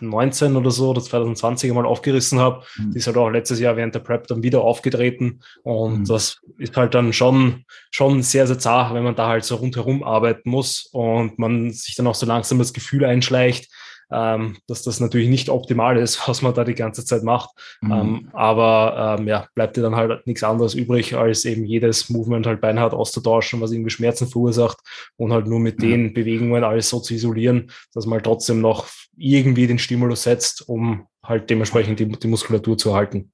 19 oder so oder 2020 einmal aufgerissen habe. Mhm. Die ist halt auch letztes Jahr während der Prep dann wieder aufgetreten. Und mhm. das ist halt dann schon, schon sehr, sehr zart, wenn man da halt so rundherum arbeiten muss und man sich dann auch so langsam das Gefühl einschleicht, ähm, dass das natürlich nicht optimal ist, *laughs* was man da die ganze Zeit macht. Mhm. Ähm, aber ähm, ja, bleibt dir dann halt nichts anderes übrig, als eben jedes Movement halt beinhart auszutauschen, was irgendwie Schmerzen verursacht und halt nur mit mhm. den Bewegungen alles so zu isolieren, dass man halt trotzdem noch irgendwie den Stimulus setzt, um halt dementsprechend die, die Muskulatur zu erhalten.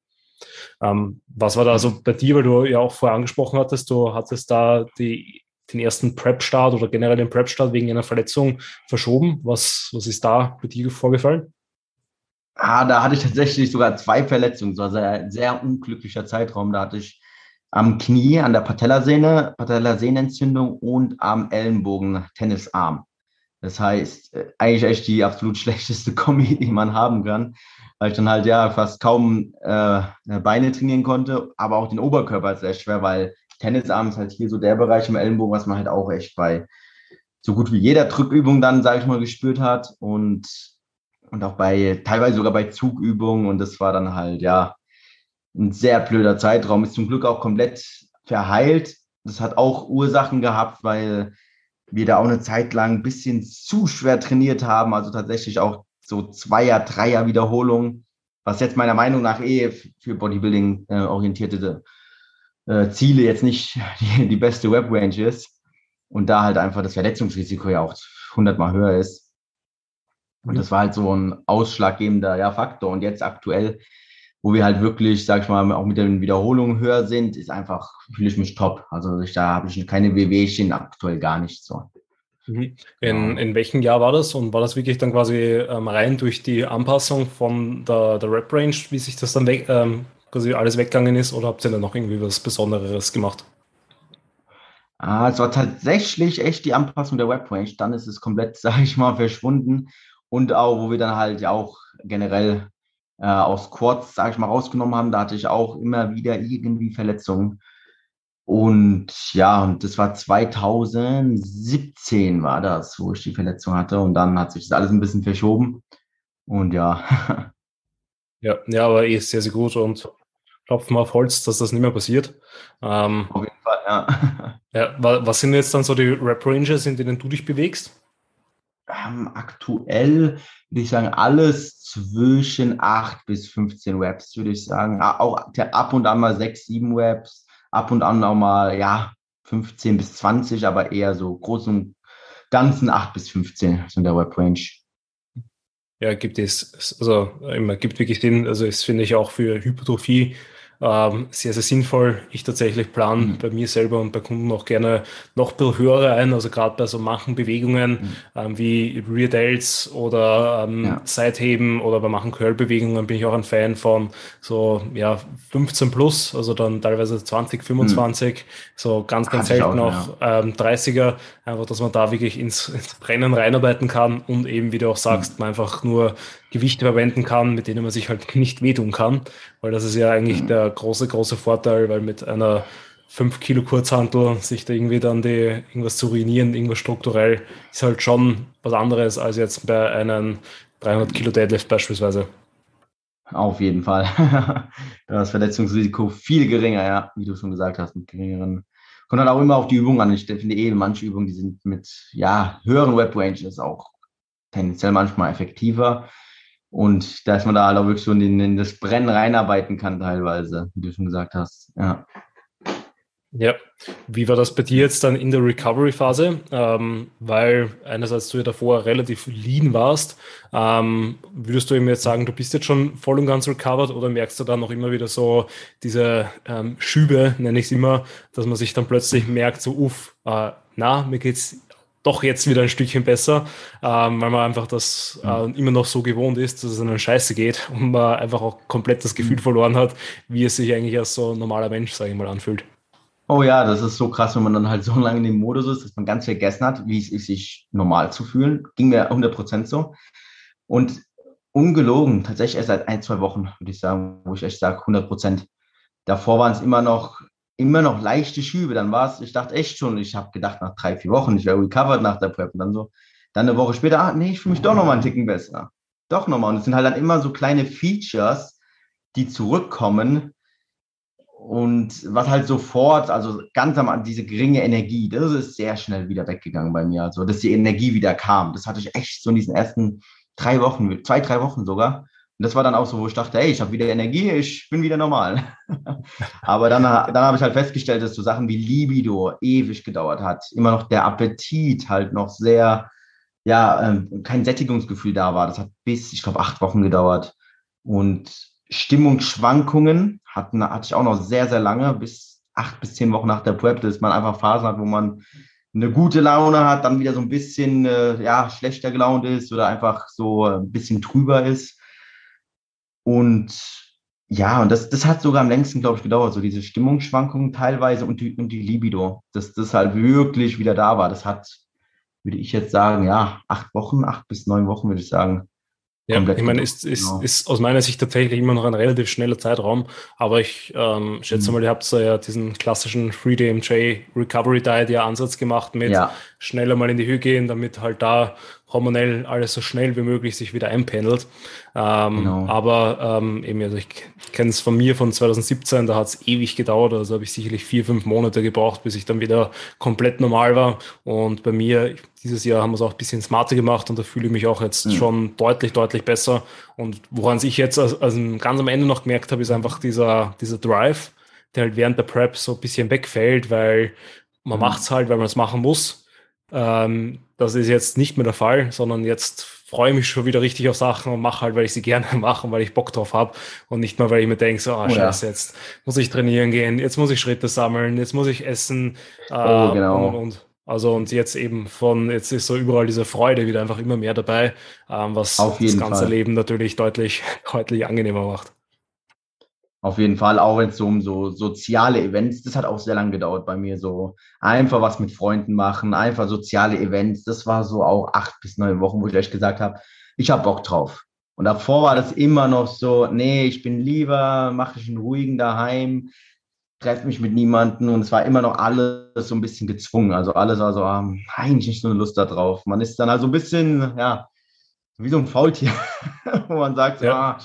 Ähm, was war da also bei dir, weil du ja auch vorher angesprochen hattest, du hattest da die, den ersten Prep-Start oder generell den Prep-Start wegen einer Verletzung verschoben. Was, was ist da bei dir vorgefallen? Ah, da hatte ich tatsächlich sogar zwei Verletzungen. Das war ein sehr unglücklicher Zeitraum. Da hatte ich am Knie, an der Patellasehne, Patellasehnenentzündung und am Ellenbogen Tennisarm. Das heißt, äh, eigentlich echt die absolut *laughs* schlechteste Kombi, die man haben kann weil ich dann halt ja fast kaum äh, Beine trainieren konnte, aber auch den Oberkörper ist sehr schwer, weil Tennisarm ist halt hier so der Bereich im Ellenbogen, was man halt auch echt bei so gut wie jeder Drückübung dann, sage ich mal, gespürt hat und, und auch bei, teilweise sogar bei Zugübungen und das war dann halt, ja, ein sehr blöder Zeitraum, ist zum Glück auch komplett verheilt. Das hat auch Ursachen gehabt, weil wir da auch eine Zeit lang ein bisschen zu schwer trainiert haben, also tatsächlich auch so Zweier-, Dreier-Wiederholungen, was jetzt meiner Meinung nach eh für Bodybuilding äh, Ziele jetzt nicht *laughs* die, die beste Web-Range ist. Und da halt einfach das Verletzungsrisiko ja auch hundertmal höher ist. Und das war halt so ein ausschlaggebender ja, Faktor. Und jetzt aktuell, wo wir halt wirklich, sag ich mal, auch mit den Wiederholungen höher sind, ist einfach, fühle ich mich top. Also ich, da habe ich keine WWchen aktuell gar nicht so. Mhm. In, in welchem Jahr war das? Und war das wirklich dann quasi ähm, rein durch die Anpassung von der, der Rap-Range, wie sich das dann weg, ähm, quasi alles weggegangen ist? Oder habt ihr dann noch irgendwie was Besonderes gemacht? Ah, es war tatsächlich echt die Anpassung der Web-Range. Dann ist es komplett, *laughs* sage ich mal, verschwunden. Und auch, wo wir dann halt ja auch generell äh, aus Quads, sage ich mal, rausgenommen haben, da hatte ich auch immer wieder irgendwie Verletzungen. Und ja, und das war 2017 war das, wo ich die Verletzung hatte. Und dann hat sich das alles ein bisschen verschoben. Und ja. *laughs* Ja, ja, aber eh sehr, sehr gut und klopfen wir auf Holz, dass das nicht mehr passiert. Ähm, auf jeden Fall, ja. *laughs* ja. Was sind jetzt dann so die Rap-Ranges, in denen du dich bewegst? Ähm, aktuell würde ich sagen, alles zwischen 8 bis 15 Raps, würde ich sagen. Auch ab und an mal 6, 7 Raps ab und an auch mal, ja, 15 bis 20, aber eher so großen ganzen 8 bis 15 sind der Web Range. Ja, gibt es, also immer gibt wirklich Sinn, also es finde ich auch für Hypertrophie ähm, sehr, sehr sinnvoll. Ich tatsächlich plane mhm. bei mir selber und bei Kunden auch gerne noch ein bisschen höhere ein, also gerade bei so manchen Bewegungen mhm. ähm, wie Rear Delts oder ähm, ja. Seitheben oder bei manchen Curl-Bewegungen bin ich auch ein Fan von so ja 15 plus, also dann teilweise 20, 25, mhm. so ganz, ganz selten noch ja. ähm, 30er, einfach, dass man da wirklich ins, ins Brennen reinarbeiten kann und eben, wie du auch sagst, mhm. man einfach nur Gewichte verwenden kann, mit denen man sich halt nicht wehtun kann, weil das ist ja eigentlich mhm. der große, große Vorteil, weil mit einer 5 Kilo Kurzhantel sich da irgendwie dann die, irgendwas zu ruinieren, irgendwas strukturell, ist halt schon was anderes als jetzt bei einem 300 Kilo Deadlift beispielsweise. Auf jeden Fall. *laughs* das Verletzungsrisiko viel geringer, ja, wie du schon gesagt hast, mit geringeren. Kommt dann auch immer auf die Übung an. Ich finde eh, manche Übungen, die sind mit ja, höheren Web Ranges auch tendenziell manchmal effektiver. Und dass man da halt auch wirklich so in, in das Brennen reinarbeiten kann, teilweise, wie du schon gesagt hast. Ja. Ja, wie war das bei dir jetzt dann in der Recovery-Phase? Ähm, weil einerseits du ja davor relativ lean warst. Ähm, würdest du ihm jetzt sagen, du bist jetzt schon voll und ganz recovered oder merkst du dann noch immer wieder so diese ähm, Schübe, nenne ich es immer, dass man sich dann plötzlich merkt, so uff, äh, na, mir geht's doch jetzt wieder ein Stückchen besser, ähm, weil man einfach das äh, immer noch so gewohnt ist, dass es einen Scheiße geht *laughs* und man einfach auch komplett das Gefühl mhm. verloren hat, wie es sich eigentlich als so normaler Mensch, sage ich mal, anfühlt. Oh ja, das ist so krass, wenn man dann halt so *laughs* lange in dem Modus ist, dass man ganz vergessen hat, wie es ist, sich normal zu fühlen. Ging mir 100% so. Und ungelogen, tatsächlich erst seit ein, zwei Wochen, würde ich sagen, wo ich echt sage, 100%. Davor waren es immer noch immer noch leichte Schübe. Dann war es, ich dachte echt schon, ich habe gedacht, nach drei, vier Wochen, ich wäre recovered nach der Prep. Und dann so, dann eine Woche später, ah, nee, ich fühle mich doch nochmal einen Ticken besser. Doch nochmal. Und es sind halt dann immer so kleine Features, die zurückkommen. Und was halt sofort, also ganz am Anfang, diese geringe Energie, das ist sehr schnell wieder weggegangen bei mir. Also, dass die Energie wieder kam. Das hatte ich echt so in diesen ersten drei Wochen, zwei, drei Wochen sogar. Und das war dann auch so, wo ich dachte, hey, ich habe wieder Energie, ich bin wieder normal. *laughs* Aber dann, dann habe ich halt festgestellt, dass so Sachen wie Libido ewig gedauert hat. Immer noch der Appetit halt noch sehr, ja, ähm, kein Sättigungsgefühl da war. Das hat bis, ich glaube, acht Wochen gedauert. Und Stimmungsschwankungen hatten, hatte ich auch noch sehr, sehr lange, bis acht bis zehn Wochen nach der Prep, dass man einfach Phasen hat, wo man eine gute Laune hat, dann wieder so ein bisschen äh, ja, schlechter gelaunt ist oder einfach so ein bisschen trüber ist. Und ja, und das, das hat sogar am längsten, glaube ich, gedauert, so diese Stimmungsschwankungen teilweise und die, und die Libido, dass das halt wirklich wieder da war. Das hat, würde ich jetzt sagen, ja, acht Wochen, acht bis neun Wochen, würde ich sagen. Ja, ich meine, ist, ist, genau. ist aus meiner Sicht tatsächlich immer noch ein relativ schneller Zeitraum, aber ich ähm, schätze mhm. mal, ihr habt so ja diesen klassischen 3DMJ Recovery Diet ja Ansatz gemacht mit ja. schneller mal in die Höhe gehen, damit halt da hormonell alles so schnell wie möglich sich wieder einpendelt. Ähm, genau. Aber ähm, eben, also ich kenne es von mir von 2017, da hat es ewig gedauert, also habe ich sicherlich vier, fünf Monate gebraucht, bis ich dann wieder komplett normal war. Und bei mir, dieses Jahr haben wir es auch ein bisschen smarter gemacht und da fühle ich mich auch jetzt mhm. schon deutlich, deutlich besser. Und woran ich jetzt also, also ganz am Ende noch gemerkt habe, ist einfach dieser, dieser Drive, der halt während der Prep so ein bisschen wegfällt, weil man mhm. macht es halt, weil man es machen muss. Ähm, das ist jetzt nicht mehr der Fall, sondern jetzt freue ich mich schon wieder richtig auf Sachen und mache halt, weil ich sie gerne *laughs* mache und weil ich Bock drauf habe und nicht mal, weil ich mir denke, so, ah, oh, scheiße, ja. jetzt muss ich trainieren gehen, jetzt muss ich Schritte sammeln, jetzt muss ich essen äh, oh, genau. und, und, und. Also und jetzt eben von, jetzt ist so überall diese Freude wieder einfach immer mehr dabei, ähm, was das ganze Fall. Leben natürlich *laughs* deutlich, deutlich angenehmer macht. Auf jeden Fall, auch wenn es so um so soziale Events, das hat auch sehr lange gedauert bei mir. So einfach was mit Freunden machen, einfach soziale Events. Das war so auch acht bis neun Wochen, wo ich echt gesagt habe, ich habe Bock drauf. Und davor war das immer noch so, nee, ich bin lieber, mache ich einen ruhigen daheim, treffe mich mit niemanden und es war immer noch alles so ein bisschen gezwungen. Also alles war so, ah, eigentlich nicht so eine Lust da drauf. Man ist dann also ein bisschen, ja, wie so ein Faultier, *laughs* wo man sagt, ja. ah,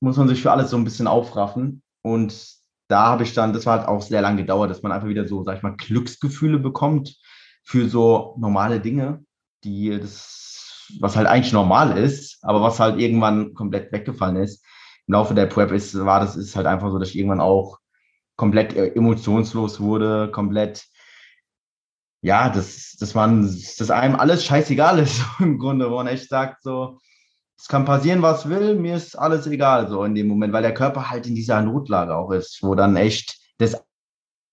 muss man sich für alles so ein bisschen aufraffen. Und da habe ich dann, das war halt auch sehr lange gedauert, dass man einfach wieder so, sag ich mal, Glücksgefühle bekommt für so normale Dinge, die das, was halt eigentlich normal ist, aber was halt irgendwann komplett weggefallen ist. Im Laufe der Prep ist, war das ist halt einfach so, dass ich irgendwann auch komplett äh, emotionslos wurde, komplett, ja, das, das man, dass einem alles scheißegal ist, *laughs* im Grunde, wo man echt sagt, so, es kann passieren, was will, mir ist alles egal, so in dem Moment, weil der Körper halt in dieser Notlage auch ist, wo dann echt das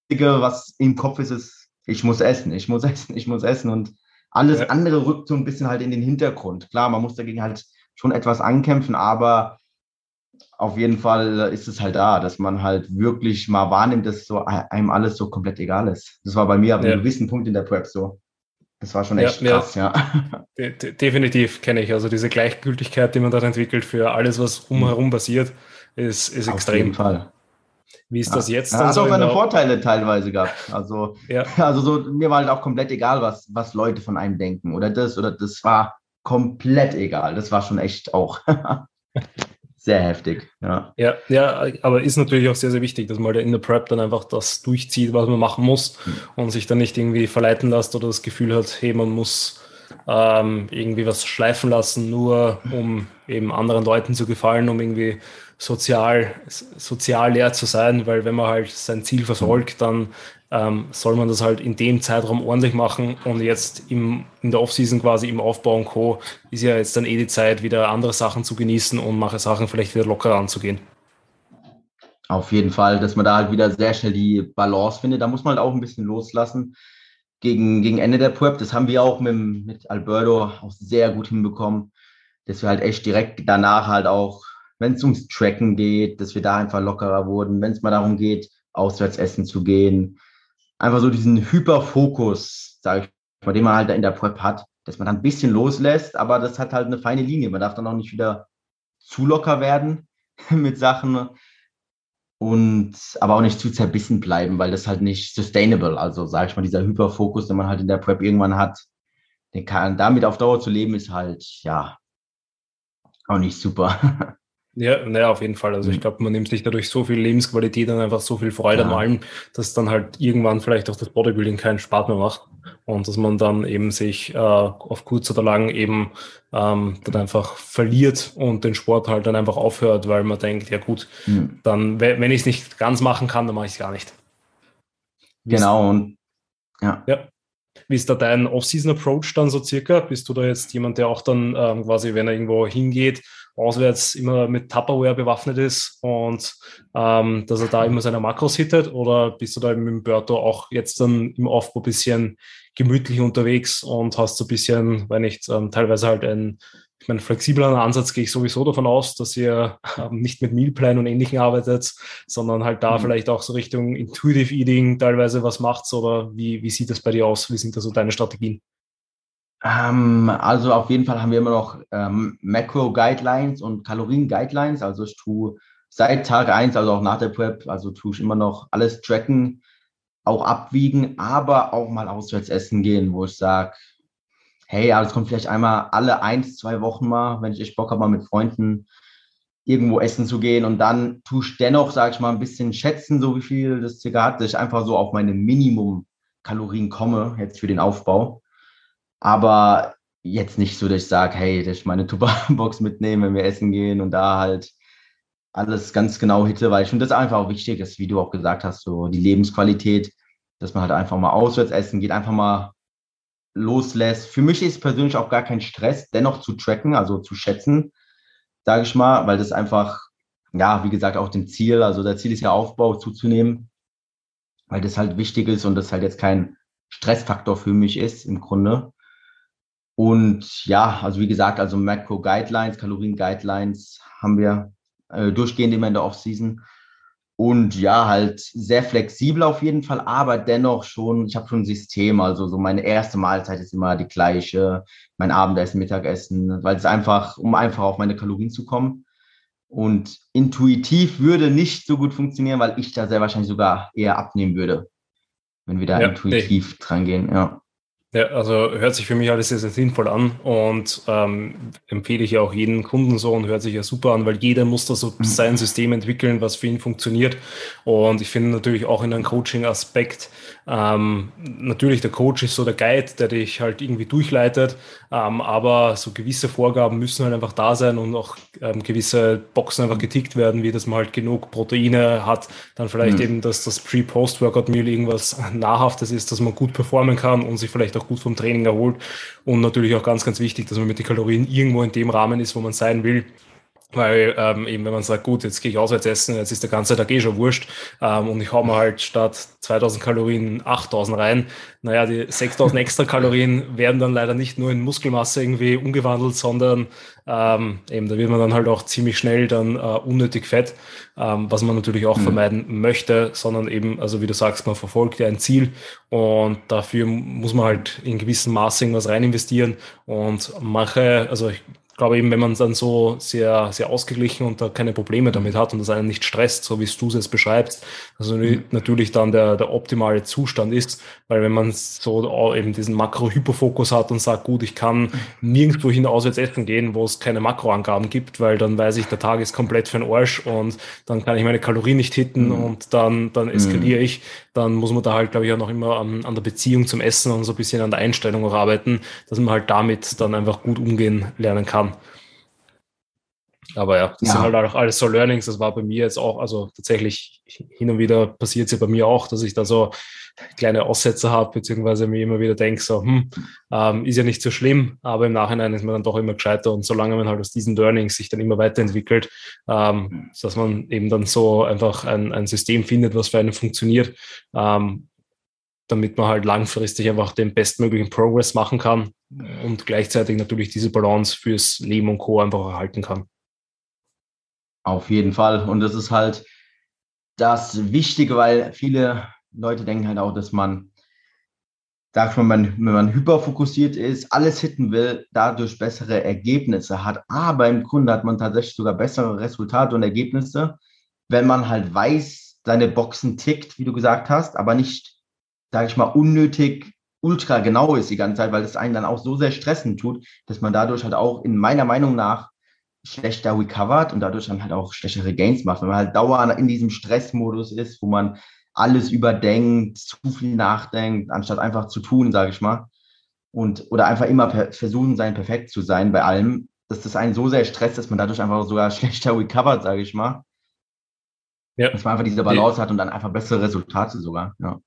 Einzige, was im Kopf ist, ist, ich muss essen, ich muss *laughs* essen, ich muss essen und alles ja. andere rückt so ein bisschen halt in den Hintergrund. Klar, man muss dagegen halt schon etwas ankämpfen, aber auf jeden Fall ist es halt da, dass man halt wirklich mal wahrnimmt, dass so einem alles so komplett egal ist. Das war bei mir ab ja. einem gewissen Punkt in der Prep so. Das war schon echt ja, krass, ja. *laughs* ja. De definitiv kenne ich. Also diese Gleichgültigkeit, die man dann entwickelt für alles, was umherum passiert, ist, ist Auf extrem. Auf jeden Fall. Wie ist ja. das jetzt? Ja, hat auch seine Vorteile teilweise gehabt. Also, *laughs* *laughs* also so, mir war halt auch komplett egal, was, was Leute von einem denken. Oder das oder das war komplett egal. Das war schon echt auch. Sehr heftig. Ja. ja, ja, aber ist natürlich auch sehr, sehr wichtig, dass man in der Prep dann einfach das durchzieht, was man machen muss mhm. und sich dann nicht irgendwie verleiten lässt oder das Gefühl hat, hey, man muss ähm, irgendwie was schleifen lassen, nur um eben anderen Leuten zu gefallen, um irgendwie sozial, sozial leer zu sein, weil wenn man halt sein Ziel verfolgt, dann ähm, soll man das halt in dem Zeitraum ordentlich machen und jetzt im, in der Offseason quasi im Aufbau und Co. ist ja jetzt dann eh die Zeit, wieder andere Sachen zu genießen und mache Sachen vielleicht wieder lockerer anzugehen. Auf jeden Fall, dass man da halt wieder sehr schnell die Balance findet. Da muss man halt auch ein bisschen loslassen gegen, gegen Ende der Prep. Das haben wir auch mit, mit Alberto auch sehr gut hinbekommen, dass wir halt echt direkt danach halt auch, wenn es ums Tracken geht, dass wir da einfach lockerer wurden, wenn es mal darum geht, auswärts essen zu gehen, einfach so diesen Hyperfokus, sage ich mal, den man halt in der Prep hat, dass man dann ein bisschen loslässt, aber das hat halt eine feine Linie. Man darf dann auch nicht wieder zu locker werden *laughs* mit Sachen und aber auch nicht zu zerbissen bleiben, weil das halt nicht sustainable, also sage ich mal, dieser Hyperfokus, den man halt in der Prep irgendwann hat, den kann, damit auf Dauer zu leben, ist halt, ja, auch nicht super. *laughs* Ja, naja, auf jeden Fall. Also ich mhm. glaube, man nimmt sich dadurch so viel Lebensqualität und einfach so viel Freude ja. an allem, dass dann halt irgendwann vielleicht auch das Bodybuilding keinen Spaß mehr macht und dass man dann eben sich äh, auf kurz oder lang eben ähm, dann einfach verliert und den Sport halt dann einfach aufhört, weil man denkt, ja gut, mhm. dann wenn ich es nicht ganz machen kann, dann mache ich es gar nicht. Genau und ja. ja. Wie ist da dein Off-Season-Approach dann so circa? Bist du da jetzt jemand, der auch dann ähm, quasi, wenn er irgendwo hingeht, auswärts immer mit Tupperware bewaffnet ist und ähm, dass er da immer seine Makros hittet? Oder bist du da mit dem Berto auch jetzt dann im Aufbau ein bisschen gemütlich unterwegs und hast so ein bisschen, wenn nicht, ähm, teilweise halt ein, ich meine, flexibler Ansatz gehe ich sowieso davon aus, dass ihr ähm, nicht mit Mealplan und Ähnlichem arbeitet, sondern halt da mhm. vielleicht auch so Richtung Intuitive Eating teilweise was macht oder wie, wie sieht das bei dir aus? Wie sind da so deine Strategien? Ähm, also auf jeden Fall haben wir immer noch ähm, Macro-Guidelines und Kalorien-Guidelines. Also ich tue seit Tag 1, also auch nach der Prep, also tue ich immer noch alles tracken, auch abwiegen, aber auch mal auswärts essen gehen, wo ich sage, hey, ja, das kommt vielleicht einmal alle eins, zwei Wochen mal, wenn ich echt Bock habe, mal mit Freunden irgendwo essen zu gehen und dann tue ich dennoch, sage ich mal, ein bisschen schätzen, so wie viel das circa hat, dass ich einfach so auf meine Minimum-Kalorien komme, jetzt für den Aufbau. Aber jetzt nicht so, dass ich sage, hey, dass ich meine *laughs* Tuba-Box mitnehme, wenn wir essen gehen und da halt alles ganz genau hitte, weil ich finde, das einfach auch wichtig ist, wie du auch gesagt hast, so die Lebensqualität, dass man halt einfach mal auswärts essen geht, einfach mal loslässt. Für mich ist persönlich auch gar kein Stress, dennoch zu tracken, also zu schätzen, sage ich mal, weil das einfach, ja, wie gesagt, auch dem Ziel, also der Ziel ist ja Aufbau zuzunehmen, weil das halt wichtig ist und das halt jetzt kein Stressfaktor für mich ist im Grunde. Und ja, also wie gesagt, also Macro Guidelines, Kalorien Guidelines haben wir äh, durchgehend immer in der Offseason. Und ja, halt sehr flexibel auf jeden Fall, aber dennoch schon, ich habe schon ein System. Also so meine erste Mahlzeit ist immer die gleiche, mein Abendessen, Mittagessen, weil es einfach, um einfach auf meine Kalorien zu kommen. Und intuitiv würde nicht so gut funktionieren, weil ich da sehr wahrscheinlich sogar eher abnehmen würde, wenn wir da ja, intuitiv nee. dran gehen. Ja. Ja, also hört sich für mich alles sehr, sehr sinnvoll an und ähm, empfehle ich ja auch jeden Kunden so und hört sich ja super an, weil jeder muss da so mhm. sein System entwickeln, was für ihn funktioniert. Und ich finde natürlich auch in einem Coaching-Aspekt, ähm, natürlich der Coach ist so der Guide, der dich halt irgendwie durchleitet, ähm, aber so gewisse Vorgaben müssen halt einfach da sein und auch ähm, gewisse Boxen einfach getickt werden, wie dass man halt genug Proteine hat, dann vielleicht mhm. eben, dass das Pre-Post-Workout-Meal irgendwas Nahrhaftes ist, dass man gut performen kann und sich vielleicht auch auch gut vom Training erholt. Und natürlich auch ganz, ganz wichtig, dass man mit den Kalorien irgendwo in dem Rahmen ist, wo man sein will. Weil ähm, eben, wenn man sagt, gut, jetzt gehe ich auswärts essen, jetzt ist der ganze Tag eh schon wurscht ähm, und ich hau mir halt statt 2000 Kalorien 8000 rein. Naja, die 6000 extra Kalorien werden dann leider nicht nur in Muskelmasse irgendwie umgewandelt, sondern ähm, eben, da wird man dann halt auch ziemlich schnell dann äh, unnötig fett, ähm, was man natürlich auch mhm. vermeiden möchte, sondern eben, also wie du sagst, man verfolgt ja ein Ziel und dafür muss man halt in gewissem Maße irgendwas rein investieren und mache, also ich glaube eben, wenn man dann so sehr, sehr ausgeglichen und da keine Probleme damit hat und das einen nicht stresst, so wie du es jetzt beschreibst, also mhm. natürlich dann der, der optimale Zustand ist, weil wenn man so eben diesen Makro-Hyperfokus hat und sagt, gut, ich kann nirgendwo hin auswärts essen gehen, wo es keine Makroangaben gibt, weil dann weiß ich, der Tag ist komplett für den Arsch und dann kann ich meine Kalorien nicht hitten mhm. und dann, dann eskaliere mhm. ich, dann muss man da halt, glaube ich, auch noch immer an, an der Beziehung zum Essen und so ein bisschen an der Einstellung auch arbeiten, dass man halt damit dann einfach gut umgehen lernen kann. Aber ja, das ja. sind halt auch alles so Learnings. Das war bei mir jetzt auch, also tatsächlich hin und wieder passiert es ja bei mir auch, dass ich da so kleine Aussätze habe, beziehungsweise mir immer wieder denke, so, hm, ähm, ist ja nicht so schlimm, aber im Nachhinein ist man dann doch immer gescheiter und solange man halt aus diesen Learnings sich dann immer weiterentwickelt, ähm, dass man eben dann so einfach ein, ein System findet, was für einen funktioniert, ähm, damit man halt langfristig einfach den bestmöglichen Progress machen kann und gleichzeitig natürlich diese Balance fürs Leben und Co. einfach erhalten kann. Auf jeden Fall. Und das ist halt das Wichtige, weil viele Leute denken halt auch, dass man, sagt man, wenn man hyperfokussiert ist, alles hitten will, dadurch bessere Ergebnisse hat. Aber im Grunde hat man tatsächlich sogar bessere Resultate und Ergebnisse, wenn man halt weiß, seine Boxen tickt, wie du gesagt hast, aber nicht, sage ich mal, unnötig ultra genau ist die ganze Zeit, weil es einen dann auch so sehr stressen tut, dass man dadurch halt auch in meiner Meinung nach schlechter recovert und dadurch dann halt auch schlechtere Gains macht. Wenn man halt dauernd in diesem Stressmodus ist, wo man alles überdenkt, zu viel nachdenkt, anstatt einfach zu tun, sage ich mal. Und, oder einfach immer versuchen sein, perfekt zu sein bei allem, dass das einen so sehr stresst, dass man dadurch einfach sogar *laughs* schlechter recovert, sage ich mal. Ja. Dass man einfach diese Balance hat und dann einfach bessere Resultate sogar. Ja.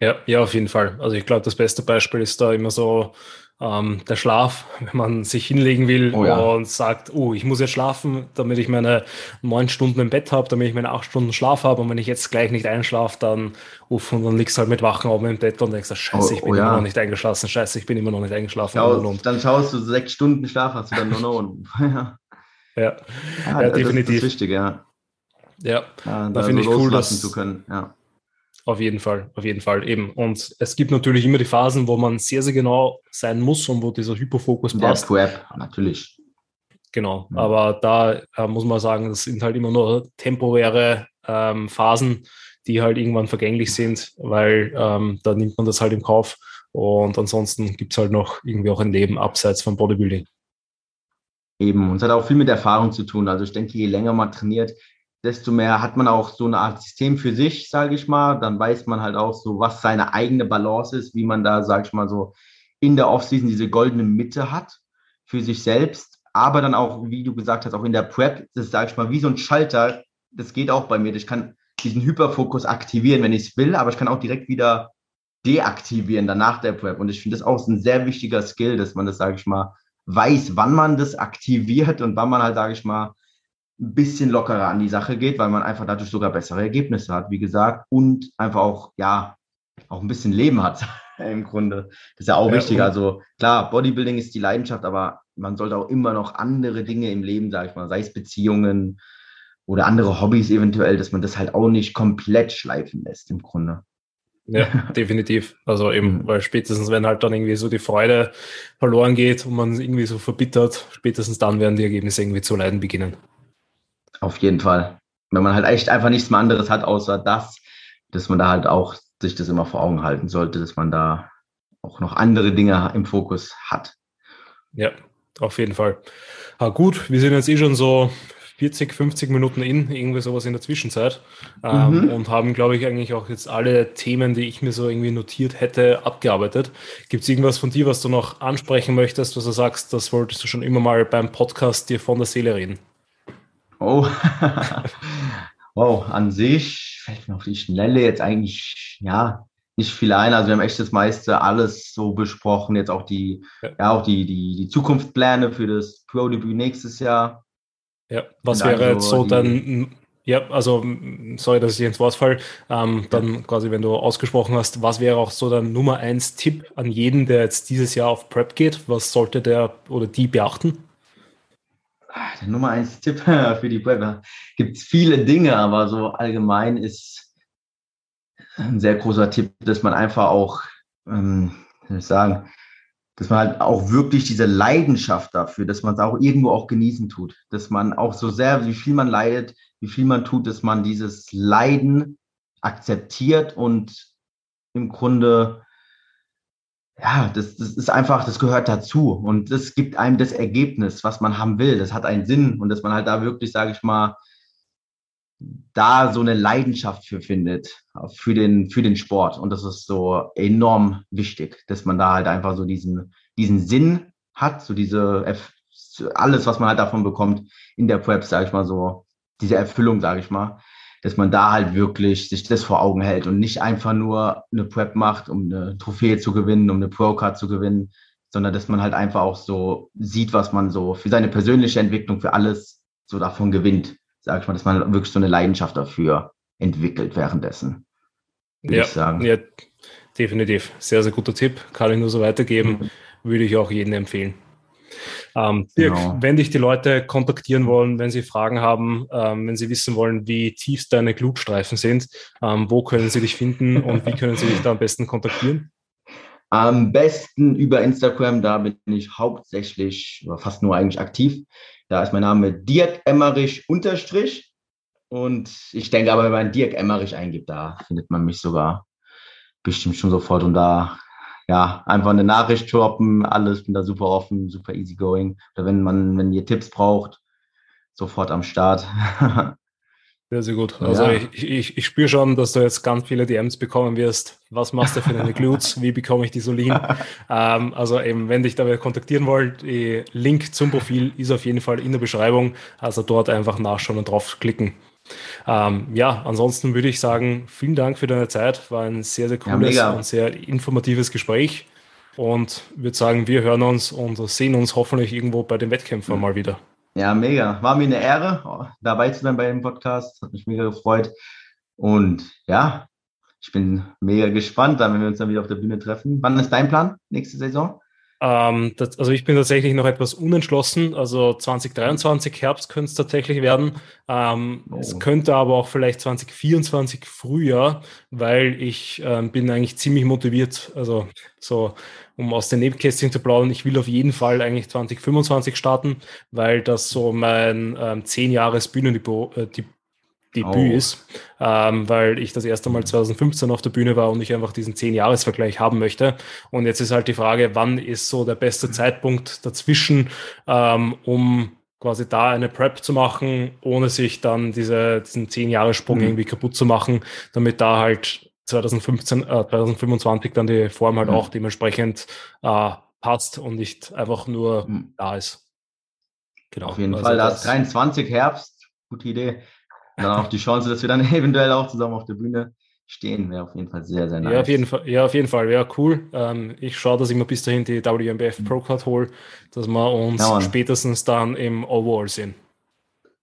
Ja, ja, auf jeden Fall. Also ich glaube, das beste Beispiel ist da immer so ähm, der Schlaf, *laughs* wenn man sich hinlegen will oh, ja. und sagt, oh, ich muss jetzt schlafen, damit ich meine neun Stunden im Bett habe, damit ich meine acht Stunden Schlaf habe und wenn ich jetzt gleich nicht einschlafe, dann uff, und dann liegst du halt mit Wachen oben im Bett und denkst, scheiße, ich bin oh, ja. immer noch nicht eingeschlafen, scheiße, ich bin immer noch nicht eingeschlafen. Schau, und, und. Dann schaust du, sechs Stunden Schlaf hast du dann nur noch. *laughs* ja. Ja, ja, ja definitiv. Das ist wichtig, ja. Ja, da, da finde ich cool, das zu können, ja. Auf jeden Fall, auf jeden Fall eben. Und es gibt natürlich immer die Phasen, wo man sehr, sehr genau sein muss und wo dieser Hyperfokus Der passt. Natürlich. Genau, ja. aber da äh, muss man sagen, das sind halt immer nur temporäre ähm, Phasen, die halt irgendwann vergänglich sind, weil ähm, da nimmt man das halt im Kauf. Und ansonsten gibt es halt noch irgendwie auch ein Leben abseits vom Bodybuilding. Eben, und es hat auch viel mit Erfahrung zu tun. Also ich denke, je länger man trainiert, desto mehr hat man auch so eine Art System für sich, sage ich mal. Dann weiß man halt auch so, was seine eigene Balance ist, wie man da, sage ich mal so, in der Offseason diese goldene Mitte hat für sich selbst. Aber dann auch, wie du gesagt hast, auch in der Prep, das sage ich mal, wie so ein Schalter, das geht auch bei mir. Ich kann diesen Hyperfokus aktivieren, wenn ich es will, aber ich kann auch direkt wieder deaktivieren danach der Prep. Und ich finde das auch ein sehr wichtiger Skill, dass man das, sage ich mal, weiß, wann man das aktiviert und wann man halt, sage ich mal, ein bisschen lockerer an die Sache geht, weil man einfach dadurch sogar bessere Ergebnisse hat, wie gesagt, und einfach auch, ja, auch ein bisschen Leben hat *laughs* im Grunde. Das ist ja auch ja, wichtig. Also klar, Bodybuilding ist die Leidenschaft, aber man sollte auch immer noch andere Dinge im Leben, sage ich mal, sei es Beziehungen oder andere Hobbys eventuell, dass man das halt auch nicht komplett schleifen lässt im Grunde. Ja, *laughs* definitiv. Also eben, mhm. weil spätestens, wenn halt dann irgendwie so die Freude verloren geht und man irgendwie so verbittert, spätestens dann werden die Ergebnisse irgendwie zu leiden beginnen. Auf jeden Fall. Wenn man halt echt einfach nichts mehr anderes hat, außer das, dass man da halt auch sich das immer vor Augen halten sollte, dass man da auch noch andere Dinge im Fokus hat. Ja, auf jeden Fall. Ah, gut, wir sind jetzt eh schon so 40, 50 Minuten in, irgendwie sowas in der Zwischenzeit. Ähm, mhm. Und haben, glaube ich, eigentlich auch jetzt alle Themen, die ich mir so irgendwie notiert hätte, abgearbeitet. Gibt es irgendwas von dir, was du noch ansprechen möchtest, was du sagst, das wolltest du schon immer mal beim Podcast dir von der Seele reden? Oh, *laughs* wow, an sich fällt mir auf die Schnelle jetzt eigentlich, ja, nicht viel ein. Also wir haben echt das meiste alles so besprochen, jetzt auch die, ja, ja auch die, die, die Zukunftspläne für das Pro-Debüt nächstes Jahr. Ja, was wäre also jetzt so dann, ja, also sorry, dass ich ins Wort fall, ähm, dann ja. quasi, wenn du ausgesprochen hast, was wäre auch so dein Nummer eins Tipp an jeden, der jetzt dieses Jahr auf Prep geht? Was sollte der oder die beachten? Der Nummer eins Tipp *laughs* für die Prep. Gibt es viele Dinge, aber so allgemein ist ein sehr großer Tipp, dass man einfach auch, ähm, ich sagen, dass man halt auch wirklich diese Leidenschaft dafür, dass man es auch irgendwo auch genießen tut, dass man auch so sehr, wie viel man leidet, wie viel man tut, dass man dieses Leiden akzeptiert und im Grunde ja, das, das ist einfach, das gehört dazu und das gibt einem das Ergebnis, was man haben will. Das hat einen Sinn und dass man halt da wirklich, sage ich mal, da so eine Leidenschaft für findet, für den, für den Sport. Und das ist so enorm wichtig, dass man da halt einfach so diesen, diesen Sinn hat, so diese, alles, was man halt davon bekommt in der Prep, sage ich mal so, diese Erfüllung, sage ich mal dass man da halt wirklich sich das vor Augen hält und nicht einfach nur eine Prep macht, um eine Trophäe zu gewinnen, um eine Pro-Card zu gewinnen, sondern dass man halt einfach auch so sieht, was man so für seine persönliche Entwicklung, für alles so davon gewinnt, sag ich mal, dass man wirklich so eine Leidenschaft dafür entwickelt währenddessen. Ja, ich sagen. ja, definitiv. Sehr, sehr guter Tipp. Kann ich nur so weitergeben. Mhm. Würde ich auch jedem empfehlen. Ähm, Dirk, genau. wenn dich die Leute kontaktieren wollen, wenn sie Fragen haben, ähm, wenn sie wissen wollen, wie tief deine Glutstreifen sind, ähm, wo können sie dich finden *laughs* und wie können sie dich da am besten kontaktieren? Am besten über Instagram, da bin ich hauptsächlich oder fast nur eigentlich aktiv. Da ist mein Name Dirk Emmerich unterstrich. Und ich denke aber, wenn man Dirk Emmerich eingibt, da findet man mich sogar bestimmt schon sofort. Und da ja, einfach eine Nachricht droppen, alles, bin da super offen, super easygoing. Oder wenn man, wenn ihr Tipps braucht, sofort am Start. *laughs* Sehr, sehr gut. Also ja. ich, ich, ich spüre schon, dass du jetzt ganz viele DMs bekommen wirst. Was machst du für deine Glutes? Wie bekomme ich die Solin? *laughs* ähm, also eben, wenn dich dabei kontaktieren wollt, Link zum Profil ist auf jeden Fall in der Beschreibung. Also dort einfach nachschauen und draufklicken. Ähm, ja, ansonsten würde ich sagen, vielen Dank für deine Zeit. War ein sehr, sehr cooles ja, und sehr informatives Gespräch. Und würde sagen, wir hören uns und sehen uns hoffentlich irgendwo bei den Wettkämpfen mhm. mal wieder. Ja, mega. War mir eine Ehre, dabei zu sein bei dem Podcast. Hat mich mega gefreut. Und ja, ich bin mega gespannt, wenn wir uns dann wieder auf der Bühne treffen. Wann ist dein Plan nächste Saison? Ähm, das, also ich bin tatsächlich noch etwas unentschlossen. Also 2023 Herbst könnte es tatsächlich werden. Ähm, oh. Es könnte aber auch vielleicht 2024 Frühjahr, weil ich ähm, bin eigentlich ziemlich motiviert. Also so, um aus den Nebenkästchen zu plaudern, ich will auf jeden Fall eigentlich 2025 starten, weil das so mein ähm, 10 Jahres Bühnendebüt äh, Debüt oh. ist, ähm, weil ich das erste Mal 2015 auf der Bühne war und ich einfach diesen 10-Jahres-Vergleich haben möchte. Und jetzt ist halt die Frage, wann ist so der beste Zeitpunkt dazwischen, ähm, um quasi da eine Prep zu machen, ohne sich dann diese, diesen 10-Jahres-Sprung mhm. irgendwie kaputt zu machen, damit da halt 2015, äh, 2025 dann die Form halt mhm. auch dementsprechend äh, passt und nicht einfach nur mhm. da ist. Genau. Auf jeden also Fall, da ist 23 Herbst, gute Idee dann auch die Chance, dass wir dann *laughs* eventuell auch zusammen auf der Bühne stehen, wäre auf jeden Fall sehr, sehr nice. Ja, auf jeden Fall, ja, auf jeden Fall, wäre cool. Ähm, ich schaue, dass ich mir bis dahin die WMBF Pro Card hole, dass wir uns ja, spätestens dann im Overall sehen.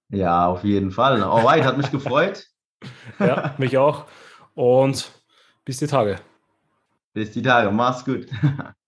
Ja, auf jeden Fall. Alright, hat mich gefreut. *laughs* ja, mich auch. Und bis die Tage. Bis die Tage. Mach's gut. *laughs*